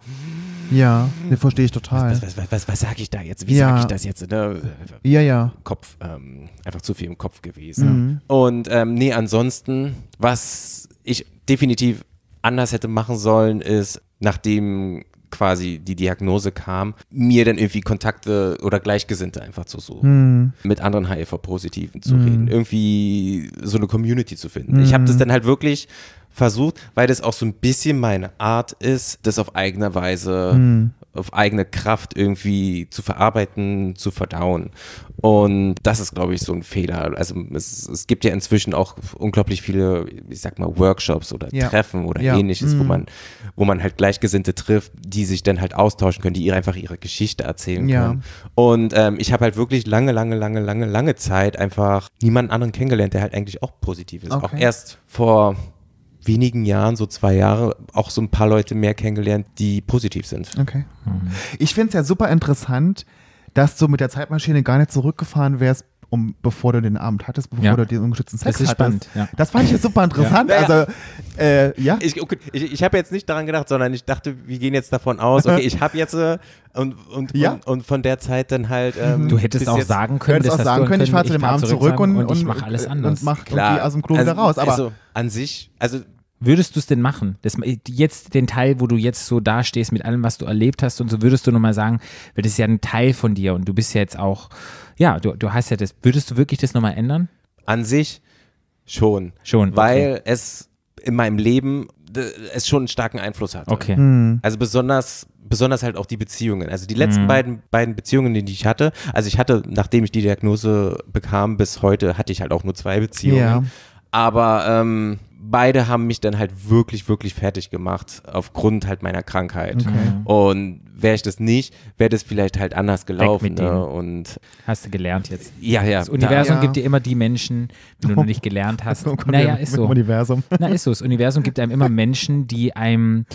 Ja, das verstehe ich total. was, was, was, was, was sage ich da jetzt? Wie Ja. sage ich das jetzt? Ne? Ja, ja. Kopf, ähm, einfach zu viel im Kopf gewesen. Mhm. Und ähm, nee, ansonsten, was ich definitiv anders hätte machen sollen, ist, nachdem quasi die Diagnose kam, mir dann irgendwie Kontakte oder Gleichgesinnte einfach zu suchen, Hm. mit anderen HIV-Positiven zu reden, irgendwie so eine Community zu finden. Ich habe das dann halt wirklich versucht, weil das auch so ein bisschen meine Art ist, das auf eigene Weise, auf eigene Kraft irgendwie zu verarbeiten, zu verdauen. Und das ist, glaube ich, so ein Fehler. Also es, es gibt ja inzwischen auch unglaublich viele, ich sag mal, Workshops oder Ja. Treffen oder Ja. ähnliches, wo Mhm. man, wo man halt Gleichgesinnte trifft, die sich dann halt austauschen können, die ihr einfach ihre Geschichte erzählen Ja. können. Und ähm, ich habe halt wirklich lange, lange, lange, lange, lange Zeit einfach niemanden anderen kennengelernt, der halt eigentlich auch positiv ist. Auch Okay. erst vor wenigen Jahren, so zwei Jahre, auch so ein paar Leute mehr kennengelernt, die positiv sind. Okay. Ich finde es ja super interessant, dass du mit der Zeitmaschine gar nicht zurückgefahren wärst, um, bevor du den Abend hattest, bevor Ja. du den ungeschützten Sex Das ist hattest. spannend, ja. Das fand ich jetzt super interessant. Ja. Also, äh, ja. Ich, okay, ich, ich habe jetzt nicht daran gedacht, sondern ich dachte, wir gehen jetzt davon aus, okay, ich habe jetzt äh, und, und, Ja. und, und von der Zeit dann halt. Ähm, Du hättest auch jetzt- sagen Du können, hättest auch sagen du können, ich fahre zu dem Abend zurück sagen, und, ich mache alles anders. und mach Klar, irgendwie aus dem Klo also, wieder raus. Aber also an sich, also Würdest du es denn machen? Das, jetzt den Teil, wo du jetzt so dastehst mit allem, was du erlebt hast und so, würdest du nochmal sagen, weil das ist ja ein Teil von dir und du bist ja jetzt auch, ja, du, du hast ja das, würdest du wirklich das nochmal ändern? an sich schon. Schon, okay. Weil es in meinem Leben es schon einen starken Einfluss hatte. Okay. hm, Also besonders, besonders halt auch die Beziehungen. Also die letzten Mhm. beiden, beiden Beziehungen, die ich hatte, also ich hatte, nachdem ich die Diagnose bekam, bis heute hatte ich halt auch nur zwei Beziehungen. Ja. Aber ähm, beide haben mich dann halt wirklich, wirklich fertig gemacht, aufgrund halt meiner Krankheit. Okay. Und wäre ich das nicht, wäre das vielleicht halt anders gelaufen. Ne? Und Hast du gelernt jetzt. ja, ja. Das Universum Ja. gibt dir immer die Menschen, wenn du noch nicht gelernt hast. kommt naja, ist so. Universum. Na, ist so. Das Universum gibt einem immer Menschen, die einem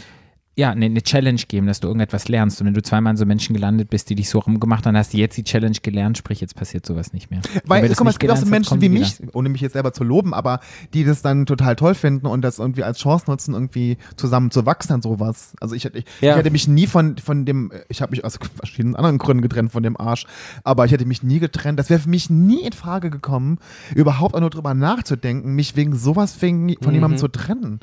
ja, eine, eine Challenge geben, dass du irgendetwas lernst. Und wenn du zweimal an so Menschen gelandet bist, die dich so rumgemacht haben, hast du jetzt die Challenge gelernt, sprich, jetzt passiert sowas nicht mehr. Weil, guck mal, es gibt auch so Menschen wie wieder. mich, ohne mich jetzt selber zu loben, aber die das dann total toll finden und das irgendwie als Chance nutzen, irgendwie zusammen zu wachsen an sowas. Also ich hätte, ich, Ja. ich hätte mich nie von, von dem, ich habe mich aus verschiedenen anderen Gründen getrennt von dem Arsch, aber ich hätte mich nie getrennt. Das wäre für mich nie in Frage gekommen, überhaupt auch nur drüber nachzudenken, mich wegen sowas von jemandem zu trennen.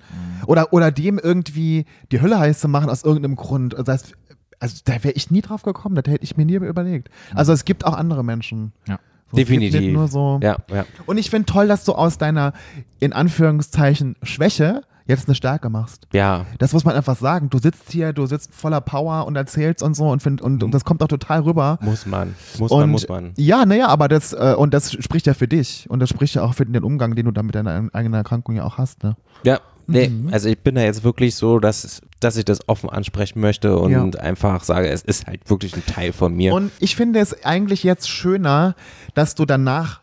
Oder, oder dem irgendwie die Hölle heiß zu machen aus irgendeinem Grund. Das, also da wäre ich nie drauf gekommen, das hätte ich mir nie überlegt. Also es gibt auch andere Menschen. Ja. So, Definitiv. Nur so. Ja, ja. Und ich finde toll, dass du aus deiner, in Anführungszeichen, Schwäche jetzt eine Stärke machst. Ja, Das muss man einfach sagen. Du sitzt hier, du sitzt voller Power und erzählst und so und, find, und, und das kommt auch total rüber. muss man. Muss und man, muss man. Ja, naja, aber das, äh, und das spricht ja für dich. Und das spricht ja auch für den Umgang, den du dann mit deiner eigenen Erkrankung ja auch hast. Ne? Ja, nee, Mhm. also ich bin da jetzt wirklich so, dass, dass ich das offen ansprechen möchte und einfach sage, es ist halt wirklich ein Teil von mir. Und ich finde es eigentlich jetzt schöner, dass du danach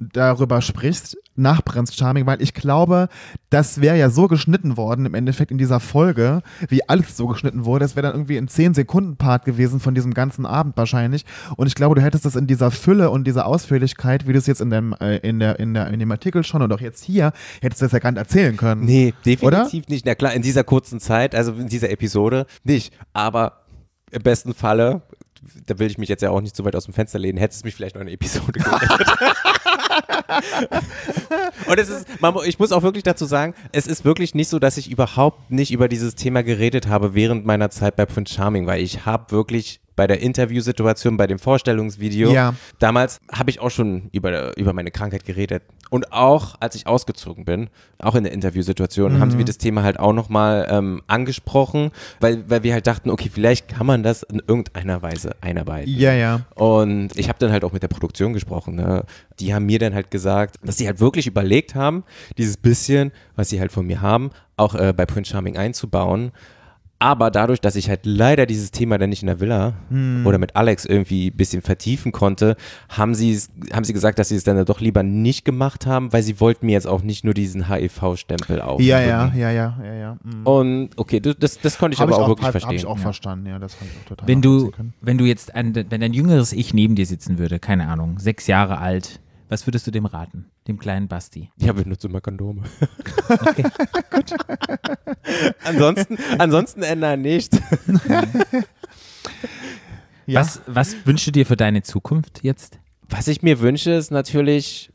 darüber sprichst nach Prince Charming, weil ich glaube, das wäre ja so geschnitten worden im Endeffekt in dieser Folge, wie alles so geschnitten wurde. Das wäre dann irgendwie ein 10-Sekunden-Part gewesen von diesem ganzen Abend wahrscheinlich. Und ich glaube, du hättest das in dieser Fülle und dieser Ausführlichkeit, wie du es jetzt in dem, äh, in, der, in, der, in dem Artikel schon und auch jetzt hier, hättest du das ja gar nicht erzählen können. Nee, definitiv nicht. Na klar, in dieser kurzen Zeit, also in dieser Episode nicht. Aber im besten Falle, da will ich mich jetzt ja auch nicht so weit aus dem Fenster lehnen, hättest du mich vielleicht noch eine Episode gerettet. Und es ist, ich muss auch wirklich dazu sagen, es ist wirklich nicht so, dass ich überhaupt nicht über dieses Thema geredet habe während meiner Zeit bei Prince Charming, weil ich habe wirklich bei der Interviewsituation, bei dem Vorstellungsvideo, Ja. damals habe ich auch schon über, über meine Krankheit geredet. Und auch als ich ausgezogen bin, auch in der Interviewsituation, haben wir das Thema halt auch nochmal ähm, angesprochen, weil, weil wir halt dachten, okay, vielleicht kann man das in irgendeiner Weise einarbeiten. Ja, ja. Und ich habe dann halt auch mit der Produktion gesprochen. Ne? Die haben mir dann halt gesagt, dass sie halt wirklich überlegt haben, dieses bisschen, was sie halt von mir haben, auch äh, bei Prince Charming einzubauen. Aber dadurch, dass ich halt leider dieses Thema dann nicht in der Villa oder mit Alex irgendwie ein bisschen vertiefen konnte, haben sie, haben sie gesagt, dass sie es dann doch lieber nicht gemacht haben, weil sie wollten mir jetzt auch nicht nur diesen HIV-Stempel aufdrücken. Ja, ja, ja, ja, ja, ja. Mhm. Und okay, das, das, konnte ich Hab aber auch, wirklich Habe verstehen. ich auch Ja. verstanden, ja, das habe ich auch total Wenn du, wenn du jetzt, ein, wenn dein jüngeres Ich neben dir sitzen würde, keine Ahnung, sechs Jahre alt, was würdest du dem raten? Dem kleinen Basti? Ja, wir nutzen immer Kondome. ansonsten, ansonsten ändern nicht. Ja. Was, was wünschst du dir für deine Zukunft jetzt? Was ich mir wünsche, ist natürlich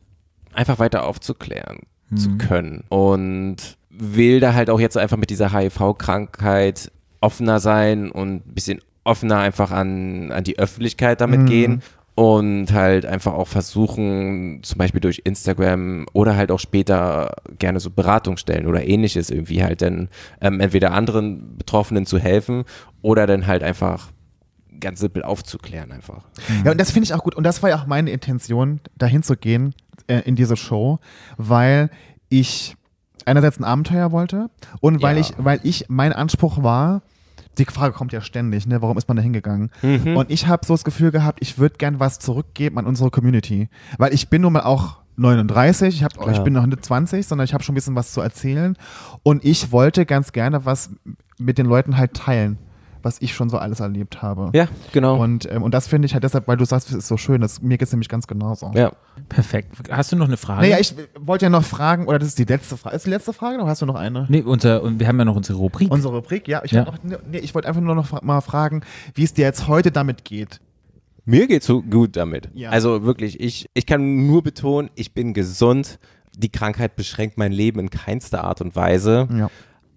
einfach weiter aufzuklären zu können und will da halt auch jetzt einfach mit dieser HIV-Krankheit offener sein und ein bisschen offener einfach an, an die Öffentlichkeit damit gehen und halt einfach auch versuchen, zum Beispiel durch Instagram oder halt auch später gerne so Beratungsstellen oder ähnliches irgendwie halt dann ähm, entweder anderen Betroffenen zu helfen oder dann halt einfach ganz simpel aufzuklären einfach. Ja, und das finde ich auch gut. Und das war ja auch meine Intention, dahin zu gehen äh, in diese Show, weil ich einerseits ein Abenteuer wollte und weil Ja. ich, weil ich, mein Anspruch war, die Frage kommt ja ständig, ne? Warum ist man da hingegangen? Und ich habe so das Gefühl gehabt, ich würde gern was zurückgeben an unsere Community. Weil ich bin nun mal auch 39, ich, hab, ich Klar. bin noch nicht 20, sondern ich habe schon ein bisschen was zu erzählen. Und ich wollte ganz gerne was mit den Leuten halt teilen, was ich schon so alles erlebt habe. Ja, genau. Und, ähm, und das finde ich halt deshalb, weil du sagst, es ist so schön, das, mir geht es nämlich ganz genauso. ja. Perfekt. Hast du noch eine Frage? Naja, ich wollte ja noch fragen, oder das ist die letzte Frage. Ist die letzte Frage oder hast du noch eine? Nee, unser, und wir haben ja noch unsere Rubrik. Unsere Rubrik, ja. Ich, Ja. noch- nee, ich wollte einfach nur noch mal fragen, wie es dir jetzt heute damit geht. Mir geht's so gut damit. Ja. Also wirklich, ich, ich kann nur betonen, ich bin gesund. Die Krankheit beschränkt mein Leben in keinster Art und Weise. Ja.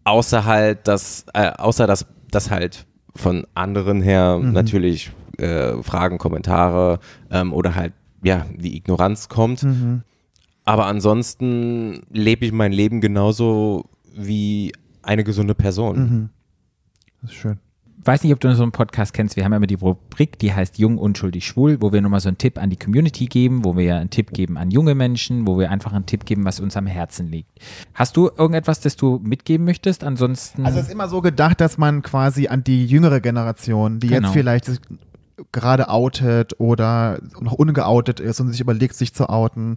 Außer halt, dass, äh, außer dass das halt von anderen her Mhm. natürlich äh, Fragen, Kommentare ähm, oder halt, ja, die Ignoranz kommt. Mhm. Aber ansonsten lebe ich mein Leben genauso wie eine gesunde Person. Mhm. Das ist schön. Weiß nicht, ob du so einen Podcast kennst. Wir haben ja immer die Rubrik, die heißt Jung, Unschuldig, Schwul, wo wir nochmal so einen Tipp an die Community geben, wo wir einen Tipp geben an junge Menschen, wo wir einfach einen Tipp geben, was uns am Herzen liegt. Hast du irgendetwas, das du mitgeben möchtest? Ansonsten. Also es ist immer so gedacht, dass man quasi an die jüngere Generation, die Genau. jetzt vielleicht gerade outet oder noch ungeoutet ist und sich überlegt, sich zu outen,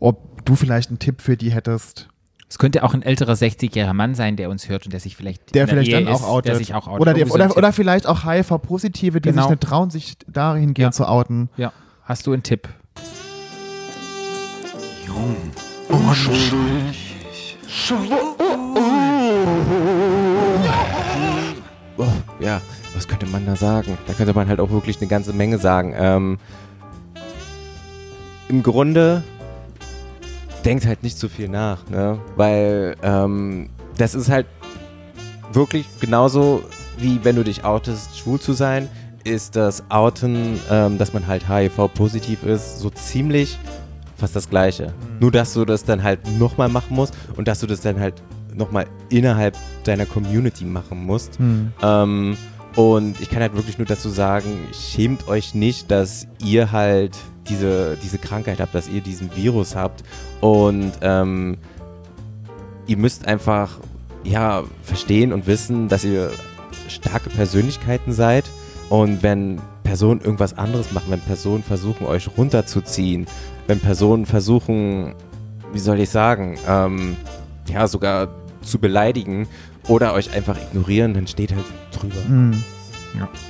ob du vielleicht einen Tipp für die hättest, es könnte auch ein älterer 60-jähriger Mann sein, der uns hört und der sich vielleicht der vielleicht Ehe dann auch ist, outet. Der sich auch outet. Oder, so ein oder, oder vielleicht auch HIV-Positive, die Genau. sich nicht trauen, sich dahingehend Ja. zu outen. Ja. Hast du einen Tipp? Oh, ja, was könnte man da sagen? Da könnte man halt auch wirklich eine ganze Menge sagen. Ähm, Im Grunde denkt halt nicht so viel nach, ne? Weil ähm, das ist halt wirklich genauso wie wenn du dich outest, schwul zu sein, ist das Outen, ähm, dass man halt HIV-positiv ist, so ziemlich fast das Gleiche. Nur, dass du das dann halt nochmal machen musst und dass du das dann halt nochmal innerhalb deiner Community machen musst. Hm. Ähm, und ich kann halt wirklich nur dazu sagen, schämt euch nicht, dass ihr halt diese, diese Krankheit habt, dass ihr diesen Virus habt. Und ähm, ihr müsst einfach ja, verstehen und wissen, dass ihr starke Persönlichkeiten seid. Und wenn Personen irgendwas anderes machen, wenn Personen versuchen, euch runterzuziehen, wenn Personen versuchen, wie soll ich sagen, ähm, ja, sogar zu beleidigen oder euch einfach ignorieren, dann steht halt drüber. Mhm.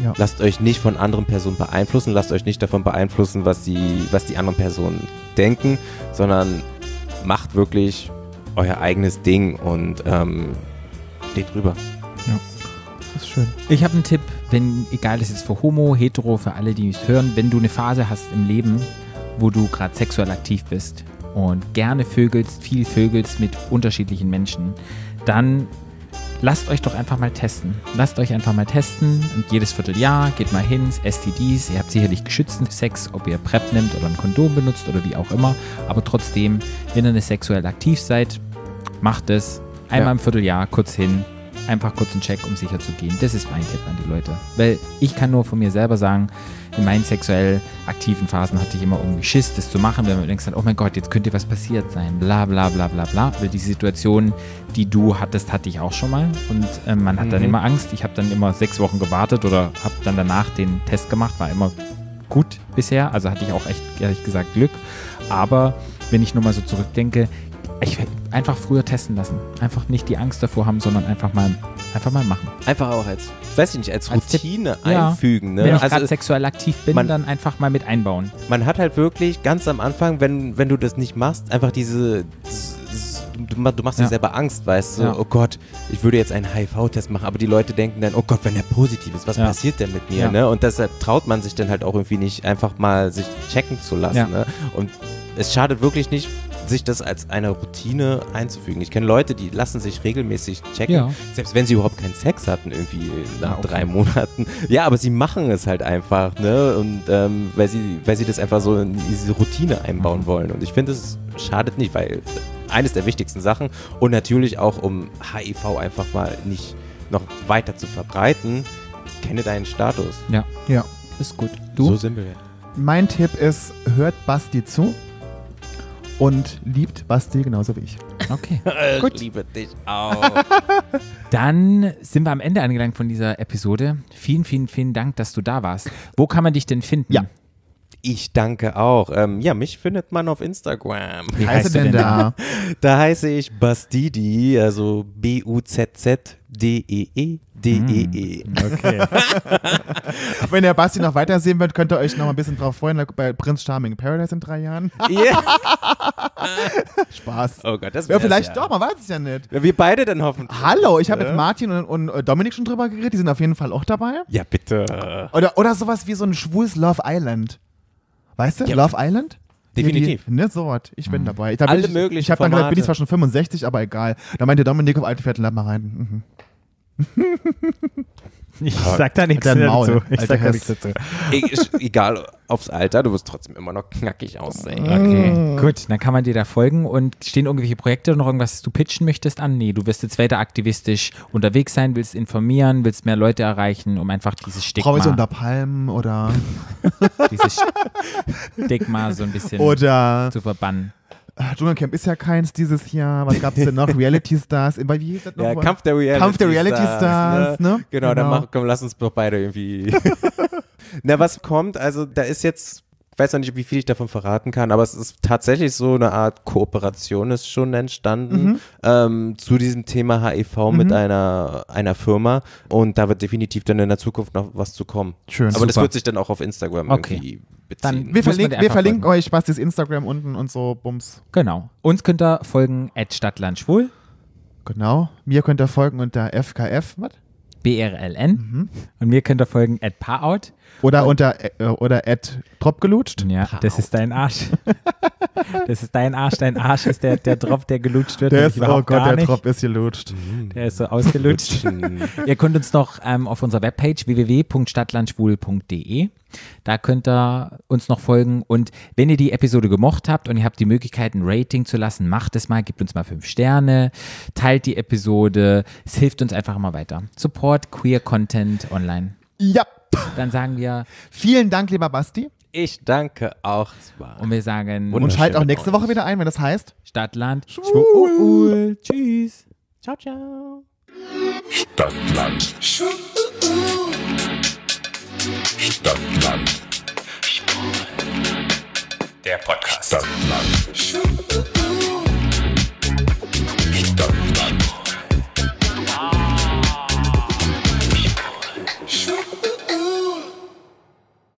Ja. Lasst euch nicht von anderen Personen beeinflussen, lasst euch nicht davon beeinflussen, was die, was die anderen Personen denken, sondern macht wirklich euer eigenes Ding und ähm, steht drüber. Das ist schön. Ich habe einen Tipp, wenn, egal ist es für Homo, Hetero, für alle, die es hören, wenn du eine Phase hast im Leben, wo du gerade sexuell aktiv bist und gerne vögelst, viel vögelst mit unterschiedlichen Menschen, dann lasst euch doch einfach mal testen. Lasst euch einfach mal testen und jedes Vierteljahr geht mal hin, STDs, ihr habt sicherlich geschützten Sex, ob ihr PrEP nimmt oder ein Kondom benutzt oder wie auch immer, aber trotzdem, wenn ihr nicht sexuell aktiv seid, macht es einmal Ja. im Vierteljahr kurz hin, einfach kurz einen Check, um sicher zu gehen. Das ist mein Tipp an die Leute. Weil ich kann nur von mir selber sagen, in meinen sexuell aktiven Phasen hatte ich immer irgendwie Schiss, das zu machen, weil man denkt dann, oh mein Gott, jetzt könnte was passiert sein, bla bla bla bla bla. Weil die Situation, die du hattest, hatte ich auch schon mal. Und ähm, man hat dann Mhm. immer Angst. Ich habe dann immer sechs Wochen gewartet oder habe dann danach den Test gemacht, war immer gut bisher. Also hatte ich auch echt, ehrlich gesagt, Glück. Aber wenn ich nur mal so zurückdenke, ich einfach früher testen lassen. Einfach nicht die Angst davor haben, sondern einfach mal, einfach mal machen. Einfach auch als, weiß ich nicht, als Als Tipp. Routine Ja. einfügen. Ne? Wenn ich also gerade sexuell aktiv bin, man- dann einfach mal mit einbauen. man hat halt wirklich ganz am Anfang, wenn, wenn du das nicht machst, einfach diese. Du, du machst dir Ja. selber Angst, weißt du? Ja. Oh Gott, ich würde jetzt einen HIV-Test machen, aber die Leute denken dann, oh Gott, wenn der positiv ist, was Ja. passiert denn mit mir? Ne? Und deshalb traut man sich dann halt auch irgendwie nicht, einfach mal sich checken zu lassen. Ne? Und es schadet wirklich nicht, sich das als eine Routine einzufügen. Ich kenne Leute, die lassen sich regelmäßig checken, Ja. selbst wenn sie überhaupt keinen Sex hatten, irgendwie nach okay. drei Monaten. Ja, aber sie machen es halt einfach, ne? Und ähm, weil sie, weil sie das einfach so in diese Routine einbauen Mhm. wollen. Und ich finde, es schadet nicht, weil eines der wichtigsten Sachen und natürlich auch, um HIV einfach mal nicht noch weiter zu verbreiten, kenne deinen Status. Ja. Ja. Ist gut. Du? So sind wir. Mein Tipp ist, hört Basti zu und liebt Basti genauso wie ich. Okay. Ich liebe dich auch. Dann sind wir am Ende angelangt von dieser Episode. Vielen, vielen, vielen Dank, dass du da warst. Wo kann man dich denn finden? Ja. Ich danke auch. Ähm, ja, mich findet man auf Instagram. Wie heißt denn denn da? Da heiße ich Bastidi, also B-U-Z-Z-D-E-E-D-E-E. Okay. Wenn ihr Basti noch weiter sehen wollt, könnt ihr euch noch mal ein bisschen drauf freuen bei Prince Charming in Paradise in drei Jahren. Ja. Spaß. Oh Gott, das Ja, wär's vielleicht ja. doch, man weiß es ja nicht. Ja, wir beide dann hoffentlich. Hallo, ich habe Ja. mit Martin und, und äh, Dominik schon drüber geredet, die sind auf jeden Fall auch dabei. Ja, bitte. Oder, oder sowas wie so ein schwules Love Island. Weißt du? Ja. Love Island? Definitiv. Die, ne, so was. Ich bin dabei. Da bin Alle ich, möglichen Ich habe dann gesagt, bin ich zwar schon 65, aber egal. Da meinte Dominik auf alte Pferde, lass mal rein. Mhm. Ich sag da nichts mehr dazu. Ich sag da nichts dazu. Egal aufs Alter, du wirst trotzdem immer noch knackig aussehen. Okay, gut, dann kann man dir da folgen und stehen irgendwelche Projekte oder noch irgendwas, das du pitchen möchtest an? Nee, du wirst jetzt weiter aktivistisch unterwegs sein, willst informieren, willst mehr Leute erreichen, um einfach dieses Stigma, Brauche ich unter Palmen oder, dieses Stigma so ein bisschen oder zu verbannen. Dschungelcamp ist ja keins dieses Jahr. Was gab's denn noch? Reality Stars. Wie hieß das noch? Ja, Kampf der Reality Kampf der Reality Stars, ne? Genau, dann mach, komm, lass uns doch beide irgendwie. Na, was kommt? Also, da ist jetzt, ich weiß noch nicht, wie viel ich davon verraten kann, aber es ist tatsächlich so eine Art Kooperation ist schon entstanden Mhm. ähm, zu diesem Thema HIV mit einer, einer Firma und da wird definitiv dann in der Zukunft noch was zu kommen. Schön. Aber das Super. wird sich dann auch auf Instagram Okay. irgendwie Dann- beziehen. Wir, Muss man verlink, wir verlinken folgen. euch Bastis Instagram unten und so, Bums. Genau. Uns könnt ihr folgen at Stadtlandschwul, Genau. Mir könnt ihr folgen unter FKF, was? BRLN Mhm. und mir könnt ihr folgen at Paarout. Oder unter äh, oder at Tropgelutscht. Ja, das ist dein Arsch. das ist dein Arsch. Dein Arsch ist der, der Drop, der gelutscht wird. Der ist, oh Gott, der. Trop ist gelutscht. Der ist so ausgelutscht. Ihr könnt uns noch ähm, auf unserer Webpage www.stadtlandschwul.de da könnt ihr uns noch folgen und wenn ihr die Episode gemocht habt und ihr habt die Möglichkeit, ein Rating zu lassen, macht es mal, gebt uns mal fünf Sterne, teilt die Episode, es hilft uns einfach immer weiter. Support Queer Content online. Ja. Dann sagen wir Vielen Dank, lieber Basti. Ich danke auch. Und wir sagen Und schalt auch nächste Woche wieder ein, wenn das heißt. Stadtland Schwul. Tschüss. Ciao, ciao. Stadtland. Stadtland. Der Podcast. Stadtland.